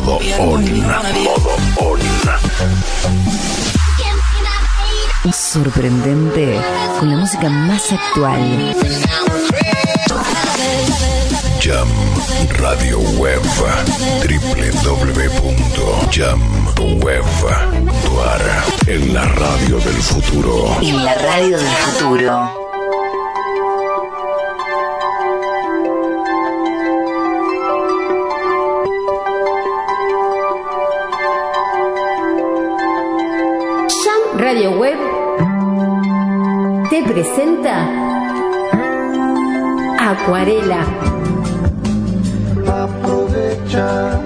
modo on. Modo on. Sorprendente con la música más actual. Jam Radio Web www.jamweb.ar En la radio del futuro. En la radio del futuro. Presenta Acuarela. Aprovecha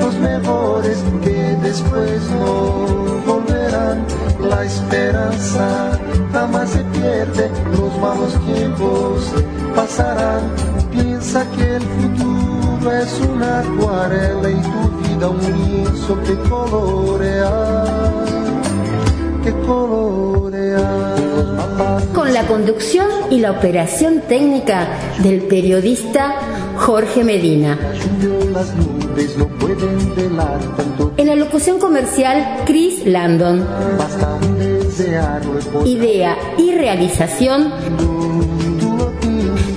los mejores que después no volverán. La esperanza jamás se pierde, los malos tiempos pasarán. Piensa que el futuro es una acuarela y tu vida un lienzo que colorea, que. Con la conducción y la operación técnica del periodista Jorge Medina. En la locución comercial Chris Landon. Idea y realización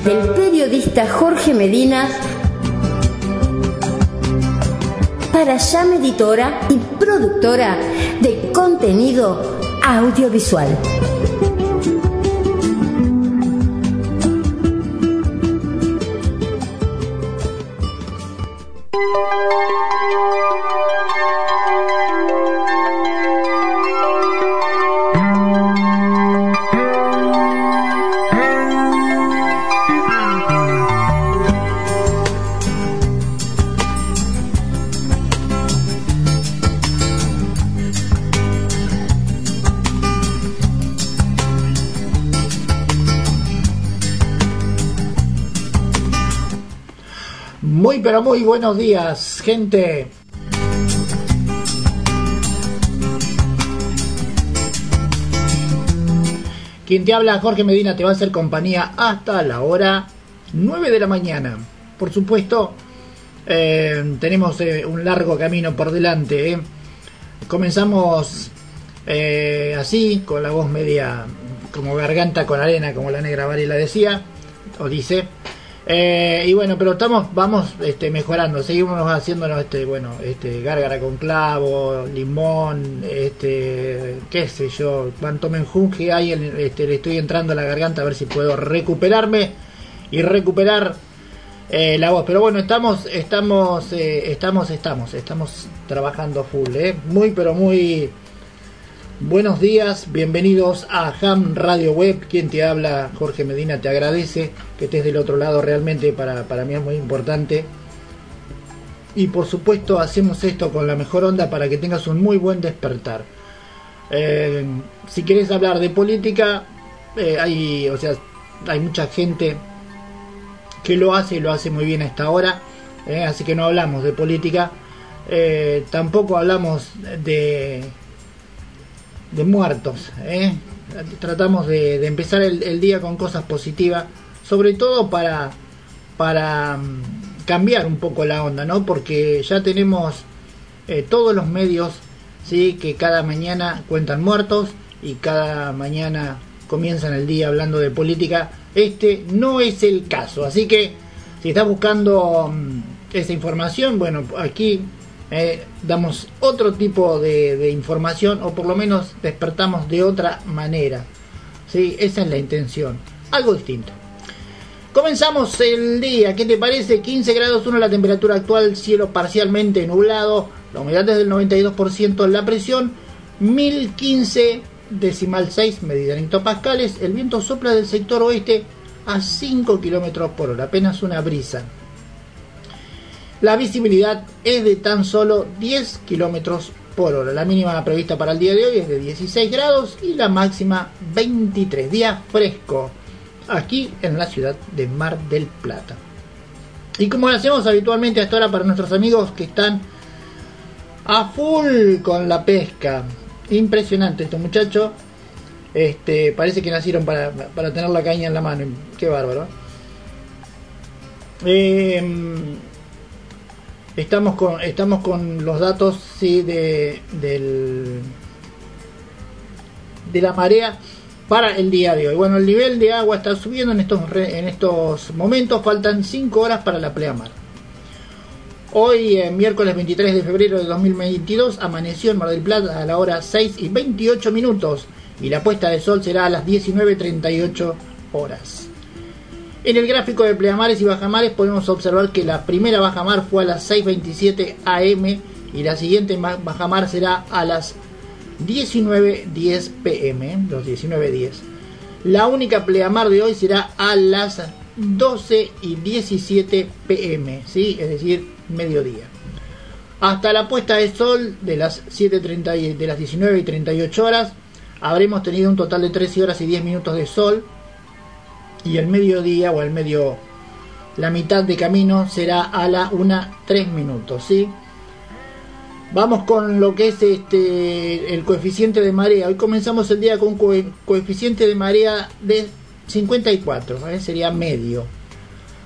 del periodista Jorge Medina para Llama Editora y productora de contenido audiovisual. Muy buenos días, gente. Quien te habla, Jorge Medina, te va a hacer compañía hasta la hora 9 de la mañana. Por supuesto, eh, tenemos eh, un largo camino por delante. eh. Comenzamos así, con la voz media como garganta con arena, como la negra Varela decía, o dice. Eh, y bueno, pero estamos, vamos este, mejorando, seguimos haciéndonos este, bueno, este, gárgara con clavo, limón, este, qué sé yo, cuánto menjunje hay, en- este, le estoy entrando a la garganta a ver si puedo recuperarme y recuperar eh, la voz. Pero bueno, estamos, estamos, eh, estamos, estamos, estamos trabajando full, muy, pero muy Buenos días, bienvenidos a Ham Radio Web. Quien te habla, Jorge Medina, te agradece que estés del otro lado. Realmente para, para mí es muy importante. Y por supuesto hacemos esto con la mejor onda para que tengas un muy buen despertar. Eh, si quieres hablar de política, eh, hay, o sea, hay mucha gente que lo hace y lo hace muy bien hasta ahora. eh, así que no hablamos de política. Eh, tampoco hablamos de de muertos. ¿eh? Tratamos de, de empezar el, día con cosas positivas, sobre todo para, para mm, cambiar un poco la onda, ¿no? Porque ya tenemos eh, todos los medios, ¿sí? Que cada mañana cuentan muertos y cada mañana comienzan el día hablando de política. Este no es el caso, así que si estás buscando mm, esa información, bueno, aquí eh, damos otro tipo de, información o por lo menos despertamos de otra manera. ¿sí? Esa es la intención. Algo distinto. Comenzamos el día, ¿qué te parece? 15 grados 1 la temperatura actual, cielo parcialmente nublado, la humedad es del 92%, la presión 1015 decimal 6 medida en hectopascales, el viento sopla del sector oeste a 5 kilómetros por hora, apenas una brisa. La visibilidad es de tan solo 10 kilómetros por hora. La mínima prevista para el día de hoy es de 16 grados y la máxima 23. Día fresco aquí en la ciudad de Mar del Plata. Y como lo hacemos habitualmente hasta ahora para nuestros amigos que están a full con la pesca. Impresionante estos muchachos. Este, parece que nacieron para, para tener la caña en la mano. Qué bárbaro. Eh, Estamos con, estamos con los datos sí, de, del, de la marea para el día de hoy. Bueno, el nivel de agua está subiendo en estos, en estos momentos. Faltan 5 horas para la pleamar. Hoy, eh, miércoles 23 de febrero de 2022, amaneció en Mar del Plata a la hora 6 y 28 minutos y la puesta de sol será a las 19.38 horas. En el gráfico de pleamares y bajamares podemos observar que la primera bajamar fue a las 6.27 am y la siguiente bajamar será a las 19.10 pm, los 19.10. La única pleamar de hoy será a las 12 y 17 pm, ¿sí? es decir, mediodía. Hasta la puesta de sol de las 7.30 de las 19 y 38 horas habremos tenido un total de 13 horas y 10 minutos de sol y el mediodía o el medio la mitad de camino será a la 1 3 minutos, ¿sí? Vamos con lo que es este el coeficiente de marea. Hoy comenzamos el día con un coeficiente de marea de 54, ¿eh? sería medio.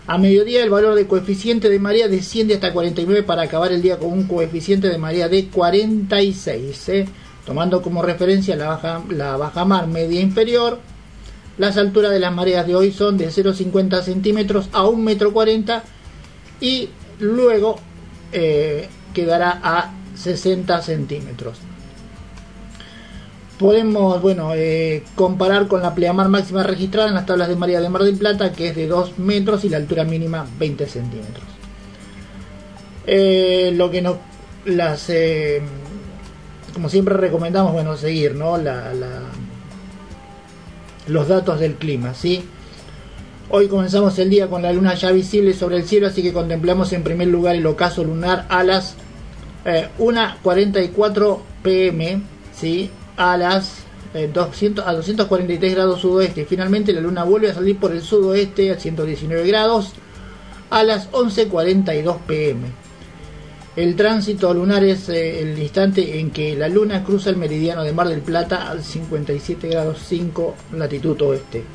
A mediodía el valor de coeficiente de marea desciende hasta 49 para acabar el día con un coeficiente de marea de 46, ¿eh? tomando como referencia la baja, la baja mar media inferior las alturas de las mareas de hoy son de 0,50 centímetros a 1,40 m y luego eh, quedará a 60 centímetros. Podemos bueno, eh, comparar con la pleamar máxima registrada en las tablas de María de Mar del Plata, que es de 2 metros y la altura mínima 20 centímetros. Eh, lo que nos las como siempre recomendamos bueno seguir ¿no? la los datos del clima, ¿sí? Hoy comenzamos el día con la luna ya visible sobre el cielo, así que contemplamos en primer lugar el ocaso lunar a las 1.44 eh, pm, ¿sí? A las 200, eh, a 243 grados sudoeste. Finalmente la luna vuelve a salir por el sudoeste a 119 grados a las 11.42 pm. El tránsito lunar es eh, el instante en que la luna cruza el meridiano de Mar del Plata al 57 grados 5 latitud oeste.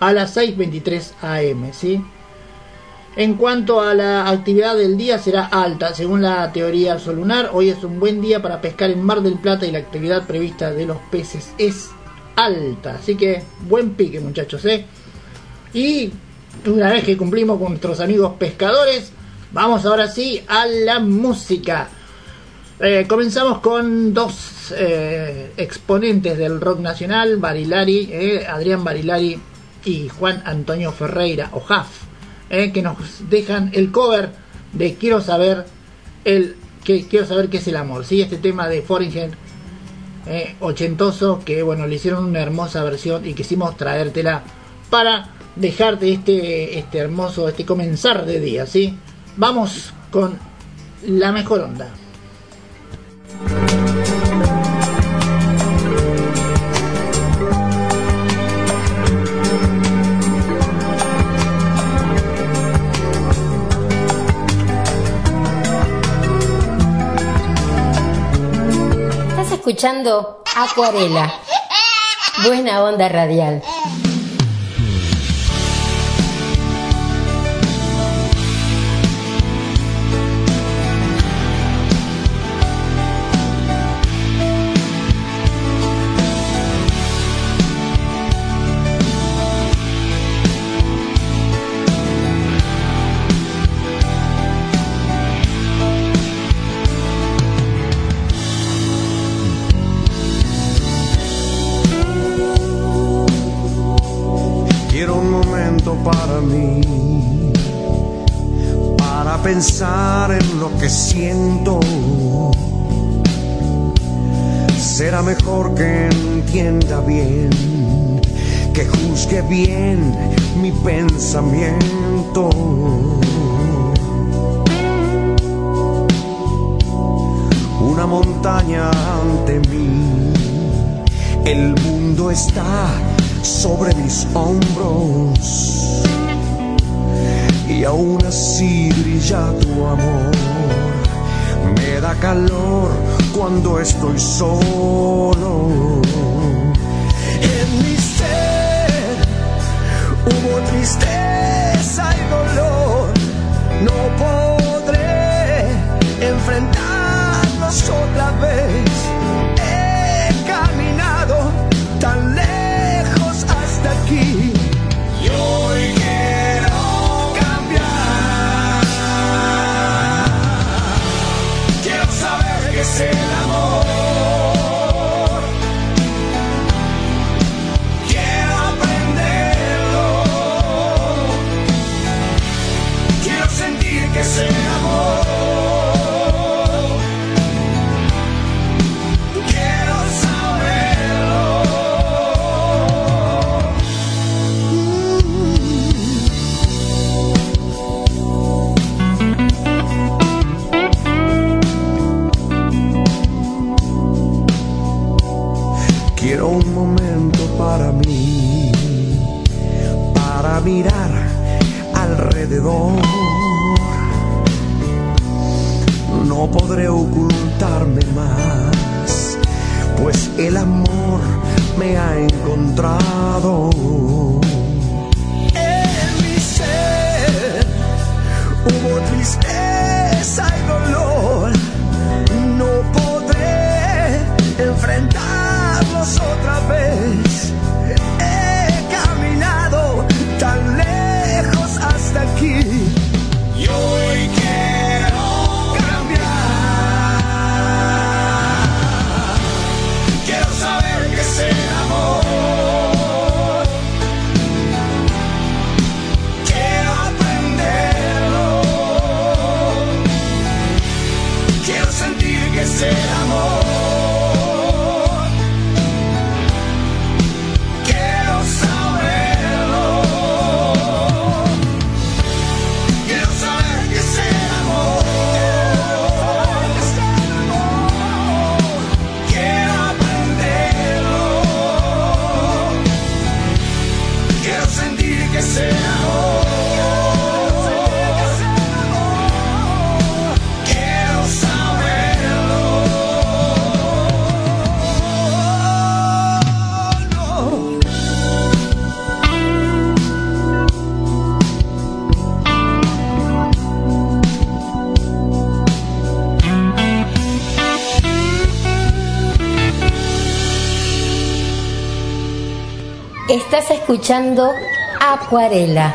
A las 6.23 am, ¿sí? En cuanto a la actividad del día será alta, según la teoría solunar. Hoy es un buen día para pescar en Mar del Plata y la actividad prevista de los peces es alta. Así que buen pique muchachos, ¿eh? Y una vez que cumplimos con nuestros amigos pescadores, Vamos ahora sí a la música. Eh, comenzamos con dos eh, exponentes del rock nacional, Barilari, eh, Adrián Barilari y Juan Antonio Ferreira, o Jaf, que nos dejan el cover de Quiero saber el que quiero saber qué es el amor. Sí, este tema de Foringen ochentoso que bueno le hicieron una hermosa versión y quisimos traértela para dejarte este este hermoso este comenzar de día, sí. Vamos con la mejor onda. Escuchando Acuarela. Buena onda radial. Que entienda bien, que juzgue bien mi pensamiento. Una montaña ante mí, el mundo está sobre mis hombros y aún así brilla tu amor. Me da calor cuando estoy solo. En mi ser hubo tristeza y dolor. No puedo escuchando Acuarela.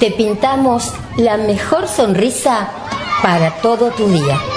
Te pintamos la mejor sonrisa para todo tu día.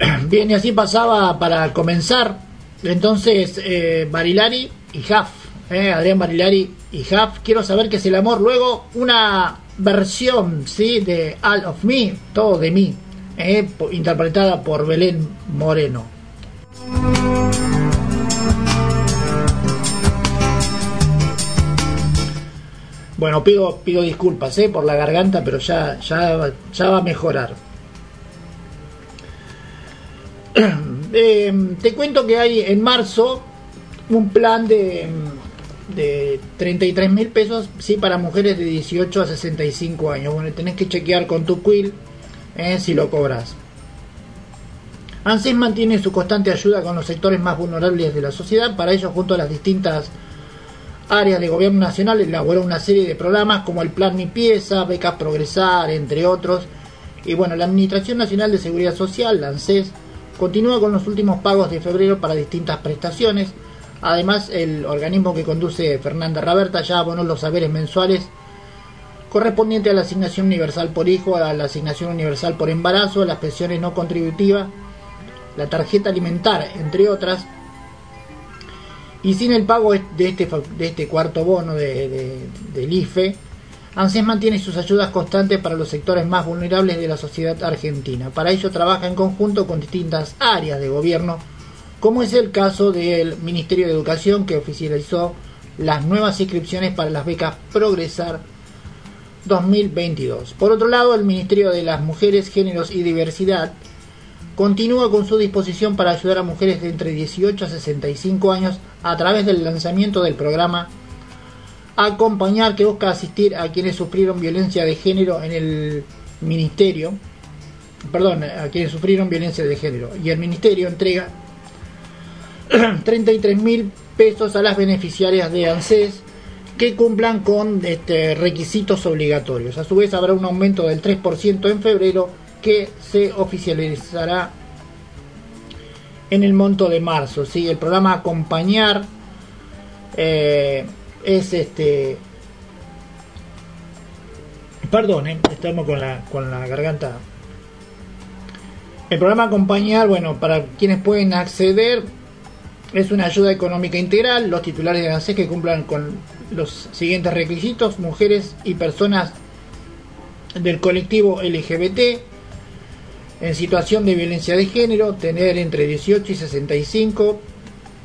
Bien, y así pasaba para comenzar. Entonces, eh, Barilari y Huff, eh, Adrián Barilari y Huff, quiero saber qué es el amor. Luego, una versión, ¿sí? De All of Me, todo de mí, eh, interpretada por Belén Moreno. Bueno, pido, pido disculpas eh, por la garganta, pero ya, ya, ya va a mejorar. Eh, te cuento que hay en marzo un plan de, de 33 mil pesos sí, para mujeres de 18 a 65 años. Bueno, tenés que chequear con tu quill eh, si lo cobras. ANSES mantiene su constante ayuda con los sectores más vulnerables de la sociedad. Para ello, junto a las distintas áreas de gobierno nacional, elaboró una serie de programas como el Plan Mi Pieza, Becas Progresar, entre otros. Y bueno, la Administración Nacional de Seguridad Social, la ANSES, continúa con los últimos pagos de febrero para distintas prestaciones. Además, el organismo que conduce Fernanda Raberta ya abonó los saberes mensuales correspondientes a la asignación universal por hijo, a la asignación universal por embarazo, a las pensiones no contributivas, la tarjeta alimentar, entre otras. Y sin el pago de este, de este cuarto bono de, de- del IFE, ANSES mantiene sus ayudas constantes para los sectores más vulnerables de la sociedad argentina. Para ello trabaja en conjunto con distintas áreas de gobierno, como es el caso del Ministerio de Educación que oficializó las nuevas inscripciones para las becas Progresar 2022. Por otro lado, el Ministerio de las Mujeres, Géneros y Diversidad continúa con su disposición para ayudar a mujeres de entre 18 a 65 años a través del lanzamiento del programa Acompañar que busca asistir a quienes sufrieron violencia de género en el ministerio, perdón, a quienes sufrieron violencia de género y el ministerio entrega 33 mil pesos a las beneficiarias de ANSES que cumplan con este, requisitos obligatorios. A su vez habrá un aumento del 3% en febrero que se oficializará en el monto de marzo. ¿sí? El programa Acompañar eh, es este perdón eh, estamos con la con la garganta. El programa acompañar bueno para quienes pueden acceder es una ayuda económica integral. Los titulares de ANSES que cumplan con los siguientes requisitos. Mujeres y personas del colectivo LGBT en situación de violencia de género, tener entre 18 y 65,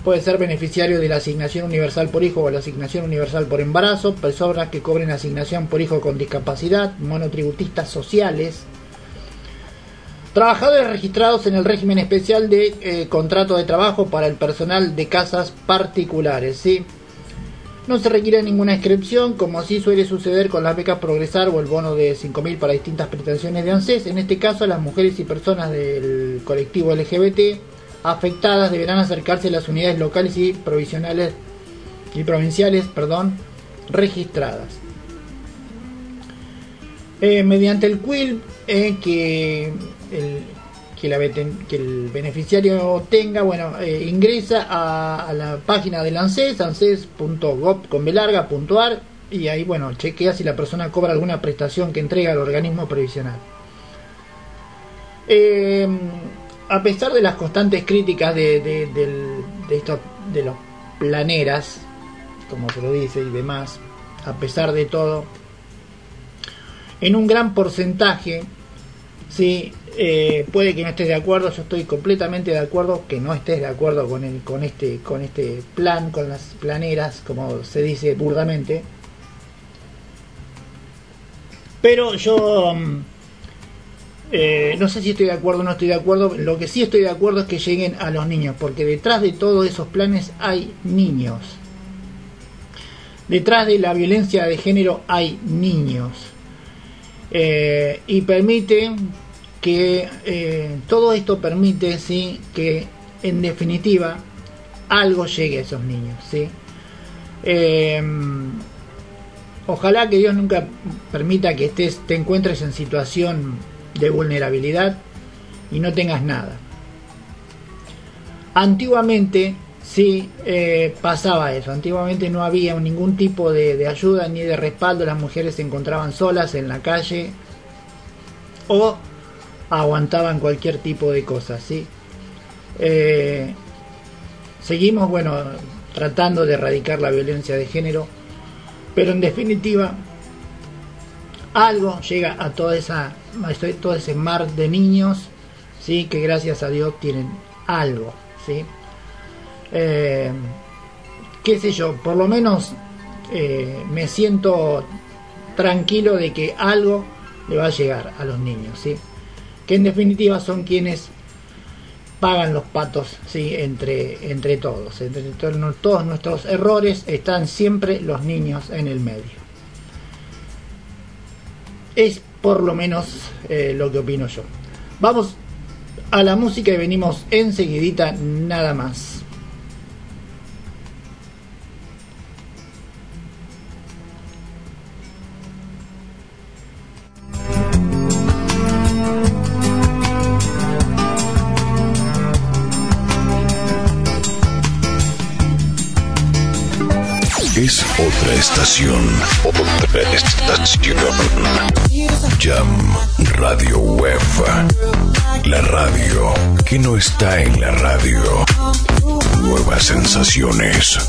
puede ser beneficiario de la asignación universal por hijo o la asignación universal por embarazo, personas que cobren asignación por hijo con discapacidad, monotributistas sociales, trabajadores registrados en el régimen especial de eh, contrato de trabajo para el personal de casas particulares, ¿sí? No se requiere ninguna inscripción, como así suele suceder con las becas Progresar o el bono de 5.000 para distintas pretensiones de ANSES. En este caso, las mujeres y personas del colectivo LGBT afectadas deberán acercarse a las unidades locales y provisionales y provinciales, perdón, registradas. Eh, mediante el QUIL, eh, que el, que, el beneficiario tenga, bueno, eh, ingresa a, la página del ANSES, anses.gov.ar y ahí, bueno, chequea si la persona cobra alguna prestación que entrega el organismo previsional. Eh, a pesar de las constantes críticas de, de, de los planeras, como se lo dice y demás, a pesar de todo, en un gran porcentaje, sí, eh, puede que no estés de acuerdo, yo estoy completamente de acuerdo que no estés de acuerdo con, el, con, este, con este plan, con las planeras, como se dice burdamente. Pero yo mm, eh, no sé si estoy de acuerdo o no estoy de acuerdo. Lo que sí estoy de acuerdo es que lleguen a los niños, porque detrás de todos esos planes hay niños. Detrás de la violencia de género hay niños. Eh, y permite que eh, todo esto permite ¿sí? que en definitiva algo llegue a esos niños. ¿sí? Em, ojalá que Dios nunca permita que estés, te encuentres en situación de vulnerabilidad y no tengas nada. Antiguamente sí eh, pasaba eso, antiguamente no había ningún tipo de, ayuda ni de respaldo, las mujeres se encontraban solas en la calle o aguantaban cualquier tipo de cosas, ¿sí? Eh, seguimos, bueno, tratando de erradicar la violencia de género, pero en definitiva, algo llega a toda esa, todo ese mar de niños, ¿sí? Que gracias a Dios tienen algo, ¿sí? Eh, qué sé yo, por lo menos eh, me siento tranquilo de que algo le va a llegar a los niños, ¿sí? que en definitiva son quienes pagan los patos ¿sí? entre, entre todos. Entre todos nuestros errores están siempre los niños en el medio. Es por lo menos eh, lo que opino yo. Vamos a la música y venimos enseguidita nada más. Estación. Estación. Jam Radio Web. La radio que no está en la radio. Nuevas sensaciones.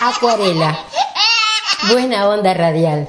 Acuarela. Buena onda radial.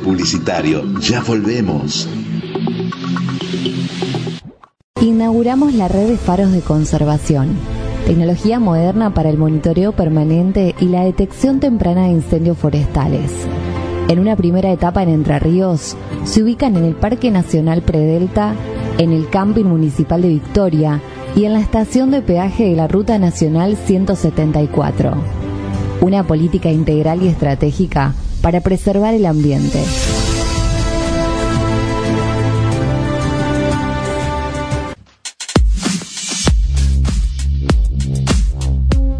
Publicitario. Ya volvemos. Inauguramos la red de faros de conservación. Tecnología moderna para el monitoreo permanente y la detección temprana de incendios forestales. En una primera etapa en Entre Ríos, se ubican en el Parque Nacional Predelta, en el Camping Municipal de Victoria y en la estación de peaje de la Ruta Nacional 174. Una política integral y estratégica para preservar el ambiente.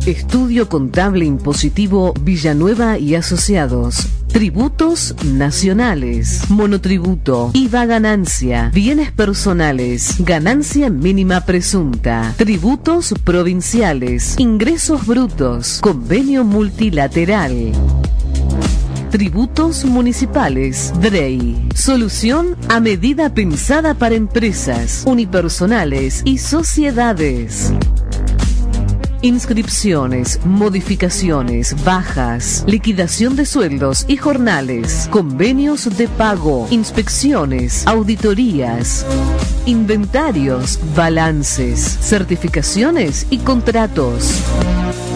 Estudio Contable Impositivo Villanueva y Asociados. Tributos nacionales, monotributo, IVA ganancia, bienes personales, ganancia mínima presunta, tributos provinciales, ingresos brutos, convenio multilateral. Tributos municipales, DREI. Solución a medida pensada para empresas, unipersonales y sociedades. Inscripciones, modificaciones, bajas, liquidación de sueldos y jornales, convenios de pago, inspecciones, auditorías, inventarios, balances, certificaciones y contratos.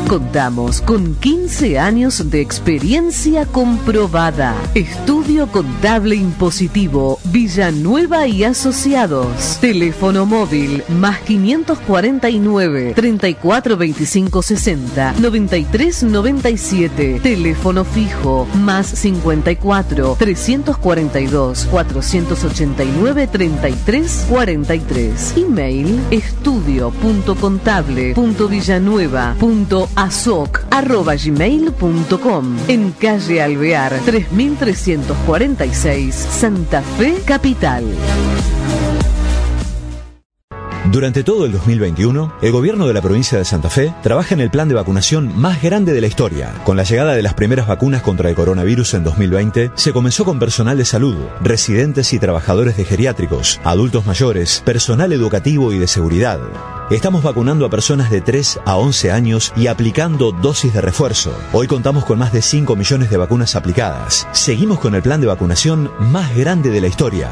Contamos con 15 años de experiencia comprobada. Estudio Contable Impositivo Villanueva y Asociados. Teléfono móvil más 549 34 25 60 93 97. Teléfono fijo más 54 342 489 33 43. Email estudio.contable.villanueva.asociados azoc.gmail.com En calle Alvear 3346 Santa Fe Capital. Durante todo el 2021, el gobierno de la provincia de Santa Fe trabaja en el plan de vacunación más grande de la historia. Con la llegada de las primeras vacunas contra el coronavirus en 2020, se comenzó con personal de salud, residentes y trabajadores de geriátricos, adultos mayores, personal educativo y de seguridad. Estamos vacunando a personas de 3 a 11 años y aplicando dosis de refuerzo. Hoy contamos con más de 5 millones de vacunas aplicadas. Seguimos con el plan de vacunación más grande de la historia.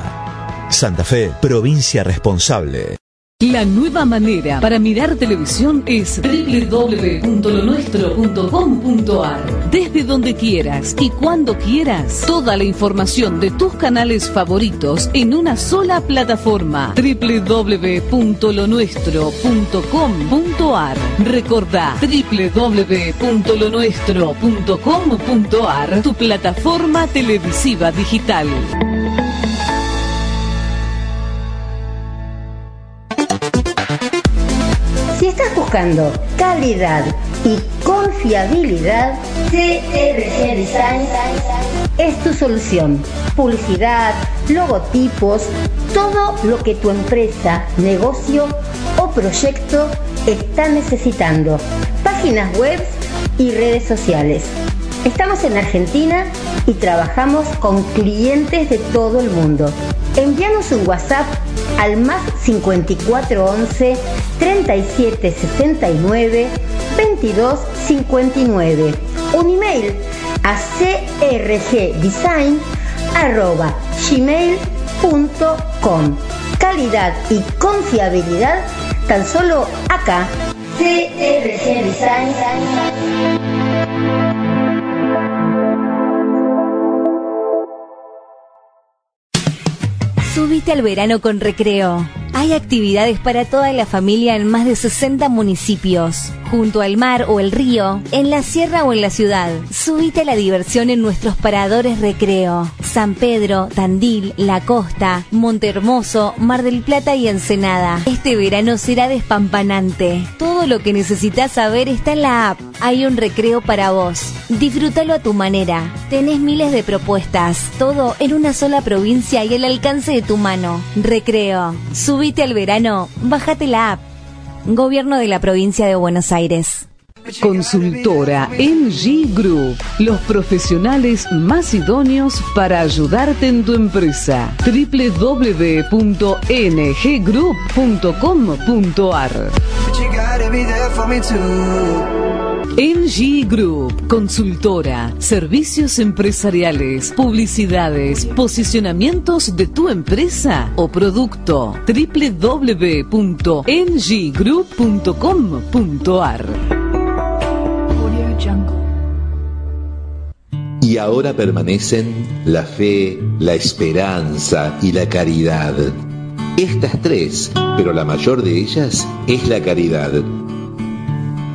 Santa Fe, provincia responsable. La nueva manera para mirar televisión es www.lonuestro.com.ar. Desde donde quieras y cuando quieras, toda la información de tus canales favoritos en una sola plataforma. www.lonuestro.com.ar. Recordá www.lonuestro.com.ar, tu plataforma televisiva digital. Calidad y confiabilidad, CRG Design es tu solución. Publicidad, logotipos, todo lo que tu empresa, negocio o proyecto está necesitando. Páginas web y redes sociales. Estamos en Argentina y trabajamos con clientes de todo el mundo. Envíanos un WhatsApp al más 5411 3769 2259. Un email a crgdesign.gmail.com. Calidad y confiabilidad tan solo acá. CRG. Subite al verano con recreo. Hay actividades para toda la familia en más de 60 municipios, junto al mar o el río, en la sierra o en la ciudad. Subite la diversión en nuestros paradores recreo. San Pedro, Tandil, La Costa, Montehermoso, Mar del Plata y Ensenada. Este verano será despampanante. Todo lo que necesitas saber está en la app. Hay un recreo para vos. Disfrútalo a tu manera. Tenés miles de propuestas, todo en una sola provincia y al alcance de tu mano. Recreo. Subite al verano, bájate la app. Gobierno de la provincia de Buenos Aires. Consultora NG Group, los profesionales más idóneos para ayudarte en tu empresa. www.nggroup.com.ar NG Group, consultora, servicios empresariales, publicidades, posicionamientos de tu empresa o producto. www.nggroup.com.ar Y ahora permanecen la fe, la esperanza y la caridad. Estas tres, pero la mayor de ellas es la caridad.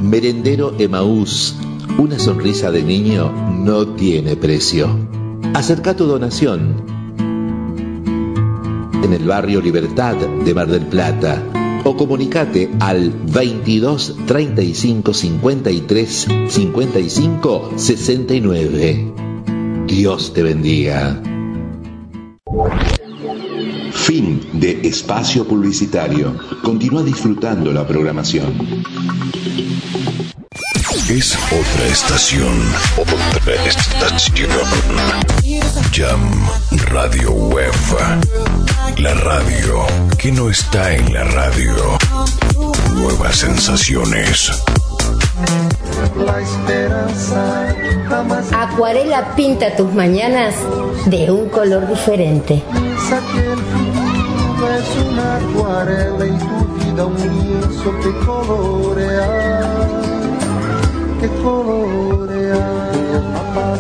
Merendero Emaús, una sonrisa de niño no tiene precio. Acerca tu donación en el barrio Libertad de Mar del Plata o comunicate al 22 35 53 55 69. Dios te bendiga. Fin de espacio publicitario. Continúa disfrutando la programación. Es otra estación. Otra estación. Jam Radio Web. La radio que no está en la radio. Nuevas sensaciones. Acuarela pinta tus mañanas de un color diferente. es una acuarela y tu vida un lienzo que colorea, que colorea la paz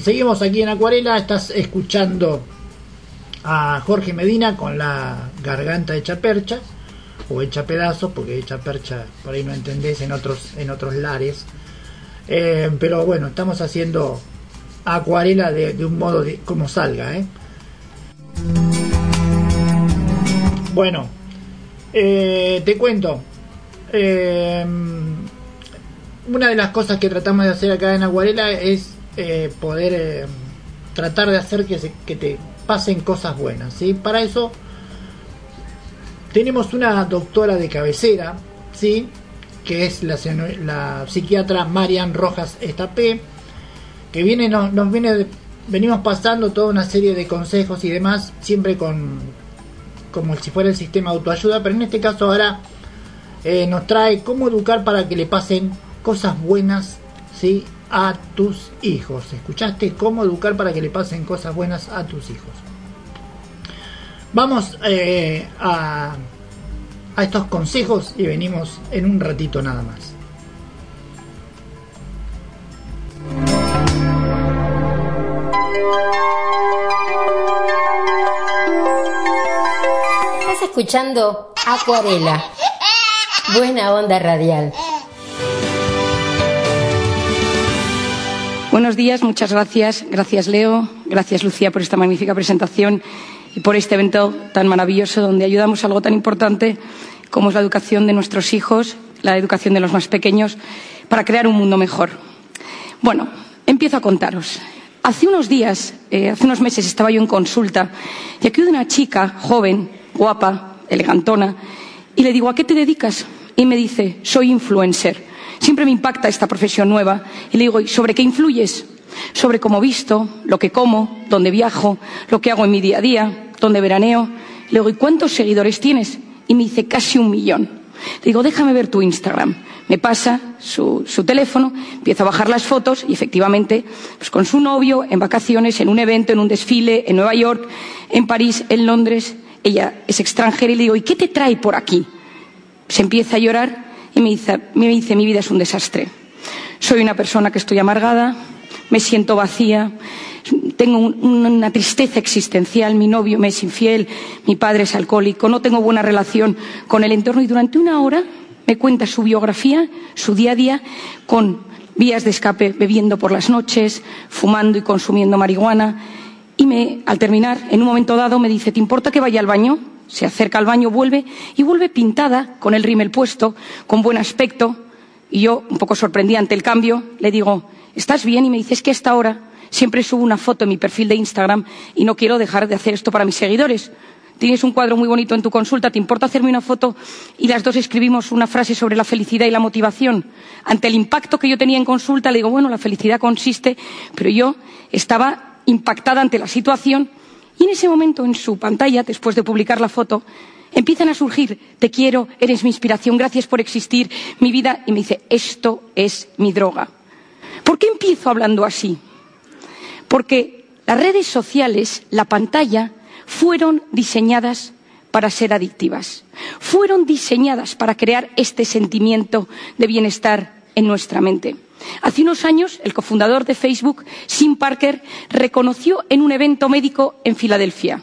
seguimos aquí en Acuarela. Estás escuchando a Jorge Medina con la garganta hecha percha o hecha pedazos, porque hecha percha por ahí no entendés en otros en otros lares. Eh, pero bueno, estamos haciendo acuarela de, un modo de, como salga. ¿eh? Bueno, eh, te cuento. Eh, una de las cosas que tratamos de hacer acá en Aguarela es eh, poder eh, tratar de hacer que, se, que te pasen cosas buenas. ¿sí? Para eso tenemos una doctora de cabecera, ¿sí? que es la, psiquiatra Marian Rojas Estapé, que viene, nos, nos viene, venimos pasando toda una serie de consejos y demás, siempre con como si fuera el sistema de autoayuda, pero en este caso ahora eh, nos trae cómo educar para que le pasen cosas buenas ¿sí? A tus hijos. ¿Escuchaste? ¿Cómo educar para que le pasen cosas buenas a tus hijos? Vamos eh, a, a estos consejos y venimos en un ratito nada más. Estás escuchando Acuarela. Buena onda radial. Buenos días, muchas gracias. Gracias Leo, gracias Lucía por esta magnífica presentación y por este evento tan maravilloso donde ayudamos a algo tan importante como es la educación de nuestros hijos, la educación de los más pequeños, para crear un mundo mejor. Bueno, empiezo a contaros. Hace unos días, eh, hace unos meses, estaba yo en consulta y aquí una chica joven, guapa, elegantona, y le digo, ¿a qué te dedicas? Y me dice, soy influencer. Siempre me impacta esta profesión nueva. Y le digo, ¿y sobre qué influyes? Sobre cómo visto, lo que como, dónde viajo, lo que hago en mi día a día, dónde veraneo. Le digo, ¿y cuántos seguidores tienes? Y me dice, casi un millón. Le digo, déjame ver tu Instagram. Me pasa su, su teléfono, empiezo a bajar las fotos y efectivamente, pues con su novio, en vacaciones, en un evento, en un desfile, en Nueva York, en París, en Londres. Ella es extranjera y le digo, ¿y qué te trae por aquí? Se empieza a llorar y me dice, me dice, mi vida es un desastre. Soy una persona que estoy amargada, me siento vacía, tengo un, una tristeza existencial, mi novio me es infiel, mi padre es alcohólico, no tengo buena relación con el entorno y durante una hora me cuenta su biografía, su día a día, con vías de escape bebiendo por las noches, fumando y consumiendo marihuana. Y me, al terminar, en un momento dado, me dice, ¿te importa que vaya al baño? Se acerca al baño, vuelve y vuelve pintada, con el rímel puesto, con buen aspecto. Y yo, un poco sorprendida ante el cambio, le digo, ¿estás bien? Y me dice, es que a esta hora siempre subo una foto en mi perfil de Instagram y no quiero dejar de hacer esto para mis seguidores. tienes un cuadro muy bonito en tu consulta, ¿te importa hacerme una foto? Y las dos escribimos una frase sobre la felicidad y la motivación. Ante el impacto que yo tenía en consulta, le digo, bueno, la felicidad consiste, pero yo estaba impactada ante la situación y en ese momento en su pantalla, después de publicar la foto, empiezan a surgir, te quiero, eres mi inspiración, gracias por existir, mi vida, y me dice, esto es mi droga. ¿Por qué empiezo hablando así? Porque las redes sociales, la pantalla, fueron diseñadas para ser adictivas. Fueron diseñadas para crear este sentimiento de bienestar en nuestra mente. Hace unos años, el cofundador de Facebook, Sim Parker, reconoció en un evento médico en Filadelfia.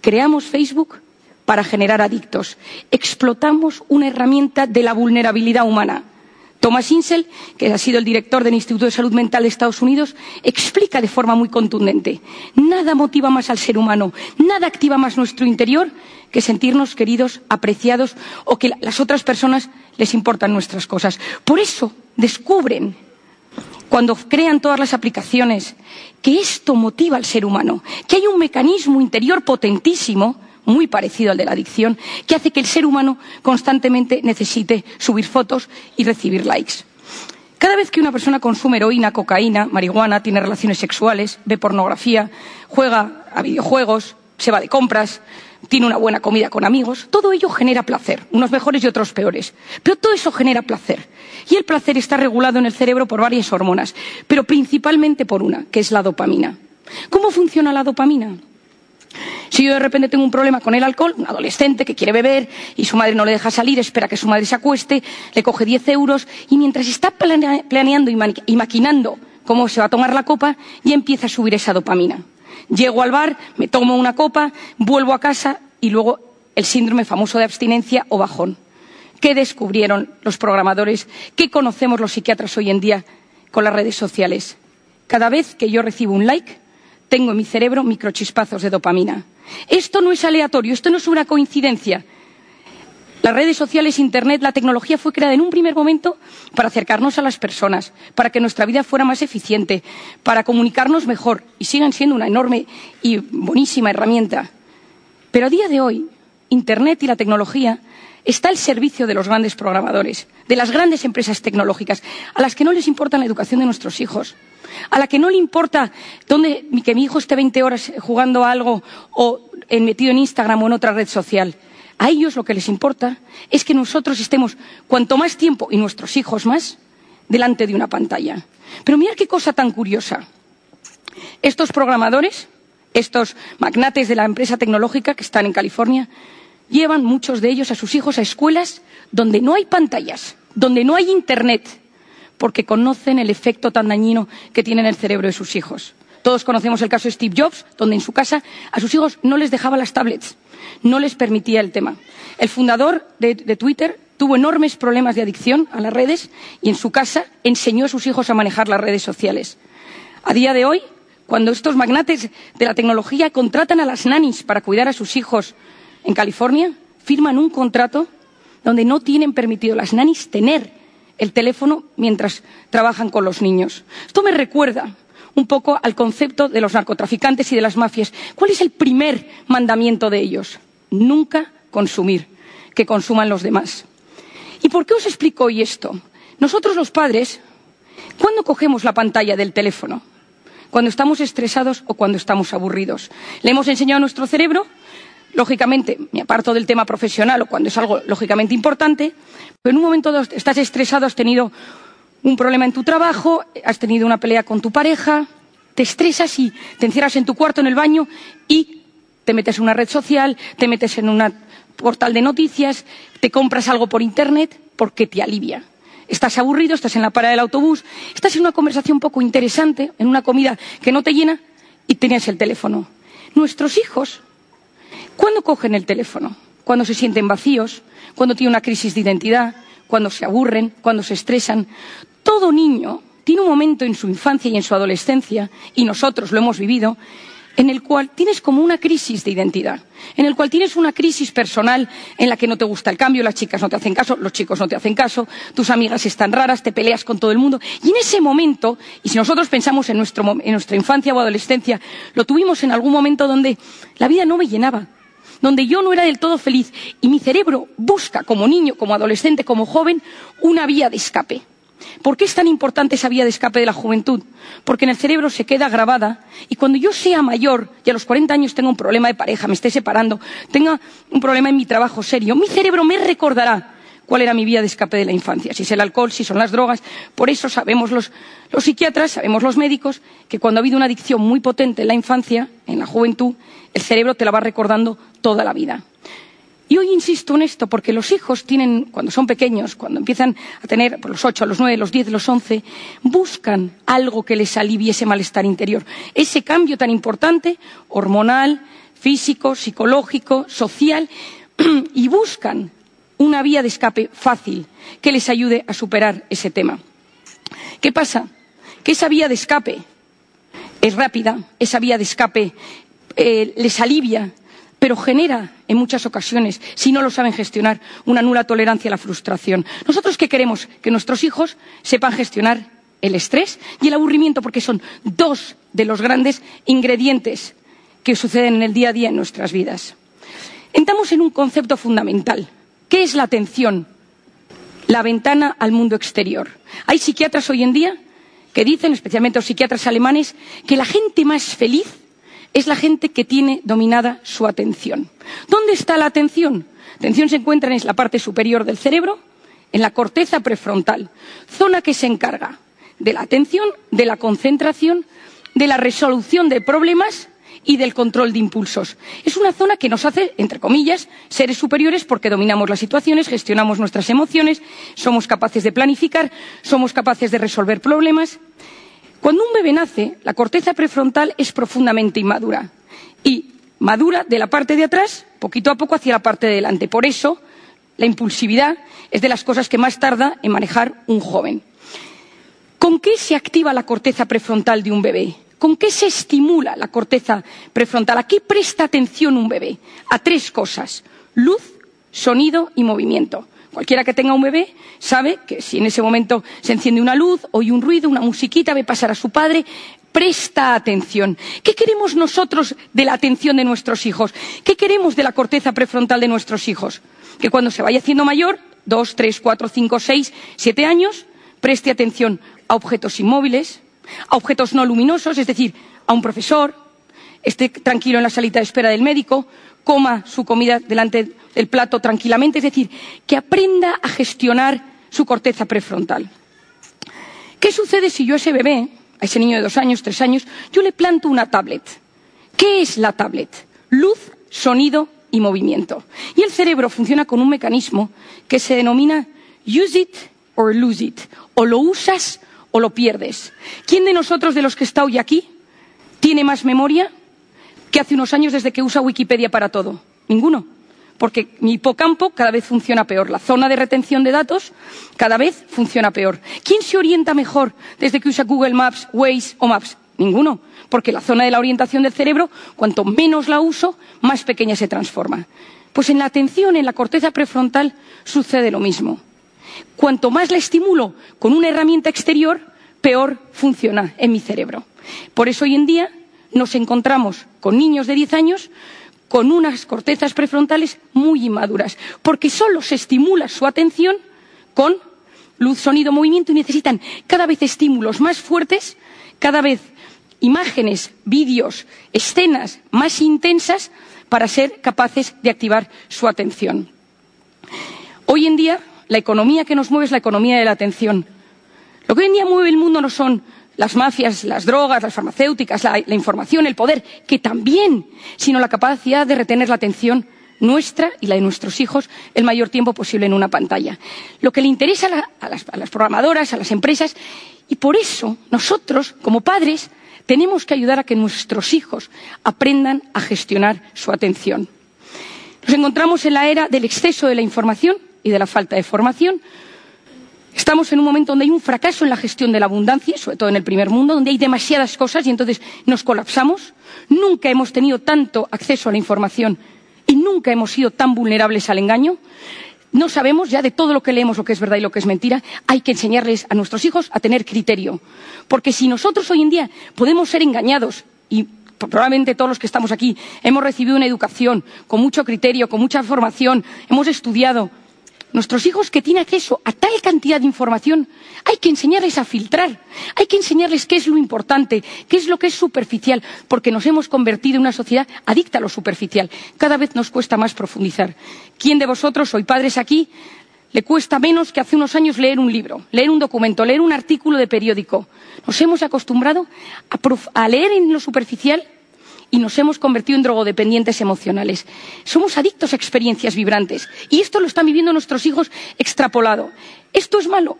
Creamos Facebook para generar adictos. Explotamos una herramienta de la vulnerabilidad humana. Thomas Insel, que ha sido el director del Instituto de Salud Mental de Estados Unidos, explica de forma muy contundente nada motiva más al ser humano, nada activa más nuestro interior que sentirnos queridos, apreciados o que las otras personas les importan nuestras cosas. Por eso descubren cuando crean todas las aplicaciones que esto motiva al ser humano, que hay un mecanismo interior potentísimo muy parecido al de la adicción, que hace que el ser humano constantemente necesite subir fotos y recibir likes. Cada vez que una persona consume heroína, cocaína, marihuana, tiene relaciones sexuales, ve pornografía, juega a videojuegos, se va de compras, tiene una buena comida con amigos, todo ello genera placer, unos mejores y otros peores. Pero todo eso genera placer. Y el placer está regulado en el cerebro por varias hormonas, pero principalmente por una, que es la dopamina. ¿Cómo funciona la dopamina? Si yo de repente tengo un problema con el alcohol, un adolescente que quiere beber y su madre no le deja salir, espera que su madre se acueste, le coge 10 euros y mientras está planeando y maquinando cómo se va a tomar la copa, ya empieza a subir esa dopamina. Llego al bar, me tomo una copa, vuelvo a casa y luego el síndrome famoso de abstinencia o bajón. ¿Qué descubrieron los programadores? ¿Qué conocemos los psiquiatras hoy en día con las redes sociales? Cada vez que yo recibo un like, tengo en mi cerebro microchispazos de dopamina. Esto no es aleatorio, esto no es una coincidencia. Las redes sociales, Internet, la tecnología fue creada en un primer momento para acercarnos a las personas, para que nuestra vida fuera más eficiente, para comunicarnos mejor y sigan siendo una enorme y buenísima herramienta. Pero a día de hoy, Internet y la tecnología está al servicio de los grandes programadores, de las grandes empresas tecnológicas, a las que no les importa la educación de nuestros hijos, a la que no le importa dónde, que mi hijo esté 20 horas jugando a algo o metido en Instagram o en otra red social. A ellos lo que les importa es que nosotros estemos cuanto más tiempo, y nuestros hijos más, delante de una pantalla. Pero mirad qué cosa tan curiosa. Estos programadores, estos magnates de la empresa tecnológica que están en California, llevan muchos de ellos a sus hijos a escuelas donde no hay pantallas, donde no hay Internet, porque conocen el efecto tan dañino que tiene en el cerebro de sus hijos. Todos conocemos el caso de Steve Jobs, donde en su casa a sus hijos no les dejaba las tablets, no les permitía el tema. El fundador de, Twitter tuvo enormes problemas de adicción a las redes y en su casa enseñó a sus hijos a manejar las redes sociales. A día de hoy, cuando estos magnates de la tecnología contratan a las nannies para cuidar a sus hijos en California, firman un contrato donde no tienen permitido las nannies tener el teléfono mientras trabajan con los niños. Esto me recuerda un poco al concepto de los narcotraficantes y de las mafias. ¿Cuál es el primer mandamiento de ellos? Nunca consumir, que consuman los demás. ¿Y por qué os explico hoy esto? Nosotros los padres, ¿cuándo cogemos la pantalla del teléfono? ¿Cuando estamos estresados o cuando estamos aburridos? Le hemos enseñado a nuestro cerebro lógicamente, me aparto del tema profesional o cuando es algo lógicamente importante, pero en un momento dado estás estresado, has tenido un problema en tu trabajo, has tenido una pelea con tu pareja, te estresas y te encierras en tu cuarto, en el baño y te metes en una red social, te metes en un portal de noticias, te compras algo por Internet porque te alivia. Estás aburrido, estás en la parada del autobús, estás en una conversación poco interesante, en una comida que no te llena y tienes el teléfono. Nuestros hijos ¿Cuándo cogen el teléfono? Cuando se sienten vacíos, cuando tienen una crisis de identidad, cuando se aburren, cuando se estresan. Todo niño tiene un momento en su infancia y en su adolescencia, y nosotros lo hemos vivido, en el cual tienes como una crisis de identidad, en el cual tienes una crisis personal en la que no te gusta el cambio, las chicas no te hacen caso, los chicos no te hacen caso, tus amigas están raras, te peleas con todo el mundo. Y en ese momento, y si nosotros pensamos en, nuestro, en nuestra infancia o adolescencia, lo tuvimos en algún momento donde la vida no me llenaba, donde yo no era del todo feliz y mi cerebro busca, como niño, como adolescente, como joven, una vía de escape. ¿Por qué es tan importante esa vía de escape de la juventud? Porque en el cerebro se queda grabada y cuando yo sea mayor y a los 40 años tenga un problema de pareja, me esté separando, tenga un problema en mi trabajo serio, mi cerebro me recordará cuál era mi vía de escape de la infancia, si es el alcohol, si son las drogas. Por eso sabemos los, los psiquiatras, sabemos los médicos, que cuando ha habido una adicción muy potente en la infancia, en la juventud, el cerebro te la va recordando toda la vida. Y hoy insisto en esto porque los hijos tienen, cuando son pequeños, cuando empiezan a tener por los ocho, los nueve, los diez, los once, buscan algo que les alivie ese malestar interior. Ese cambio tan importante, hormonal, físico, psicológico, social, y buscan una vía de escape fácil que les ayude a superar ese tema. ¿Qué pasa? Que esa vía de escape es rápida, esa vía de escape eh, les alivia, pero genera en muchas ocasiones, si no lo saben gestionar, una nula tolerancia a la frustración. ¿Nosotros qué queremos? Que nuestros hijos sepan gestionar el estrés y el aburrimiento, porque son dos de los grandes ingredientes que suceden en el día a día en nuestras vidas. Entramos en un concepto fundamental ¿Qué es la atención? La ventana al mundo exterior. Hay psiquiatras hoy en día que dicen, especialmente los psiquiatras alemanes, que la gente más feliz es la gente que tiene dominada su atención. ¿Dónde está la atención? La atención se encuentra en la parte superior del cerebro, en la corteza prefrontal, zona que se encarga de la atención, de la concentración, de la resolución de problemas y del control de impulsos. Es una zona que nos hace, entre comillas, seres superiores porque dominamos las situaciones, gestionamos nuestras emociones, somos capaces de planificar, somos capaces de resolver problemas. Cuando un bebé nace, la corteza prefrontal es profundamente inmadura y madura de la parte de atrás, poquito a poco, hacia la parte de delante. Por eso, la impulsividad es de las cosas que más tarda en manejar un joven. ¿Con qué se activa la corteza prefrontal de un bebé? ¿Con qué se estimula la corteza prefrontal? ¿A qué presta atención un bebé? A tres cosas. Luz, sonido y movimiento. Cualquiera que tenga un bebé sabe que si en ese momento se enciende una luz, oye un ruido, una musiquita, ve pasar a su padre, presta atención. ¿Qué queremos nosotros de la atención de nuestros hijos? ¿Qué queremos de la corteza prefrontal de nuestros hijos? Que cuando se vaya haciendo mayor, dos, tres, cuatro, cinco, seis, siete años, preste atención a objetos inmóviles, a objetos no luminosos, es decir, a un profesor, esté tranquilo en la salita de espera del médico, coma su comida delante del plato tranquilamente, es decir, que aprenda a gestionar su corteza prefrontal. ¿Qué sucede si yo a ese bebé, a ese niño de dos años, tres años, yo le planto una tablet? ¿Qué es la tablet? Luz, sonido y movimiento. Y el cerebro funciona con un mecanismo que se denomina use it or lose it. O lo usas o lo pierdes. ¿Quién de nosotros, de los que está hoy aquí, tiene más memoria que hace unos años desde que usa Wikipedia para todo? Ninguno. Porque mi hipocampo cada vez funciona peor. La zona de retención de datos cada vez funciona peor. ¿Quién se orienta mejor desde que usa Google Maps, Waze o Maps? Ninguno. Porque la zona de la orientación del cerebro, cuanto menos la uso, más pequeña se transforma. Pues en la atención, en la corteza prefrontal, sucede lo mismo. Cuanto más la estimulo con una herramienta exterior, peor funciona en mi cerebro. Por eso hoy en día nos encontramos con niños de 10 años con unas cortezas prefrontales muy inmaduras, porque solo se estimula su atención con luz, sonido, movimiento y necesitan cada vez estímulos más fuertes, cada vez imágenes, vídeos, escenas más intensas para ser capaces de activar su atención. Hoy en día la economía que nos mueve es la economía de la atención. Lo que hoy en día mueve el mundo no son las mafias, las drogas, las farmacéuticas, la, información, el poder, que también, sino la capacidad de retener la atención nuestra y la de nuestros hijos el mayor tiempo posible en una pantalla. Lo que le interesa a, las, a las programadoras, a las empresas, y por eso nosotros, como padres, tenemos que ayudar a que nuestros hijos aprendan a gestionar su atención. Nos encontramos en la era del exceso de la información y de la falta de formación. Estamos en un momento donde hay un fracaso en la gestión de la abundancia, sobre todo en el primer mundo, donde hay demasiadas cosas y entonces nos colapsamos. Nunca hemos tenido tanto acceso a la información y nunca hemos sido tan vulnerables al engaño. No sabemos ya de todo lo que leemos lo que es verdad y lo que es mentira. Hay que enseñarles a nuestros hijos a tener criterio. Porque si nosotros hoy en día podemos ser engañados y probablemente todos los que estamos aquí hemos recibido una educación con mucho criterio, con mucha formación, hemos estudiado. Nuestros hijos que tienen acceso a tal cantidad de información, hay que enseñarles a filtrar, hay que enseñarles qué es lo importante, qué es lo que es superficial, porque nos hemos convertido en una sociedad adicta a lo superficial. Cada vez nos cuesta más profundizar. ¿Quién de vosotros, soy padres aquí, le cuesta menos que hace unos años leer un libro, leer un documento, leer un artículo de periódico. Nos hemos acostumbrado a, leer en lo superficial y nos hemos convertido en drogodependientes emocionales. Somos adictos a experiencias vibrantes y esto lo están viviendo nuestros hijos extrapolado. Esto es malo.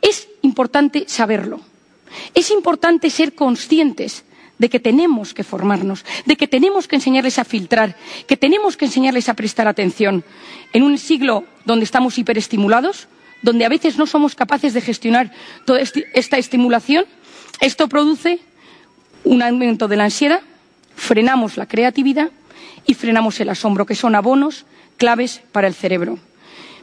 Es importante saberlo. Es importante ser conscientes de que tenemos que formarnos, de que tenemos que enseñarles a filtrar, que tenemos que enseñarles a prestar atención. En un siglo donde estamos hiperestimulados, donde a veces no somos capaces de gestionar toda esta estimulación, esto produce un aumento de la ansiedad, frenamos la creatividad y frenamos el asombro, que son abonos claves para el cerebro.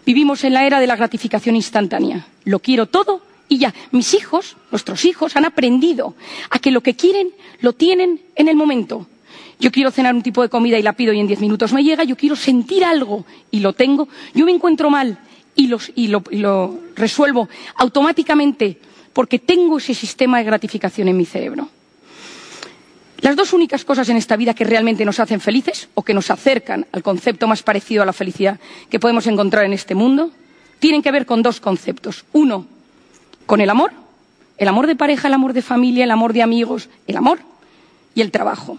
Vivimos en la era de la gratificación instantánea. Lo quiero todo y ya, mis hijos, nuestros hijos, han aprendido a que lo que quieren lo tienen en el momento. Yo quiero cenar un tipo de comida y la pido y en diez minutos me llega. Yo quiero sentir algo y lo tengo. Yo me encuentro mal y, lo, resuelvo automáticamente porque tengo ese sistema de gratificación en mi cerebro. Las dos únicas cosas en esta vida que realmente nos hacen felices o que nos acercan al concepto más parecido a la felicidad que podemos encontrar en este mundo tienen que ver con dos conceptos. Uno, con el amor, el amor de pareja, el amor de familia, el amor de amigos, el amor y el trabajo.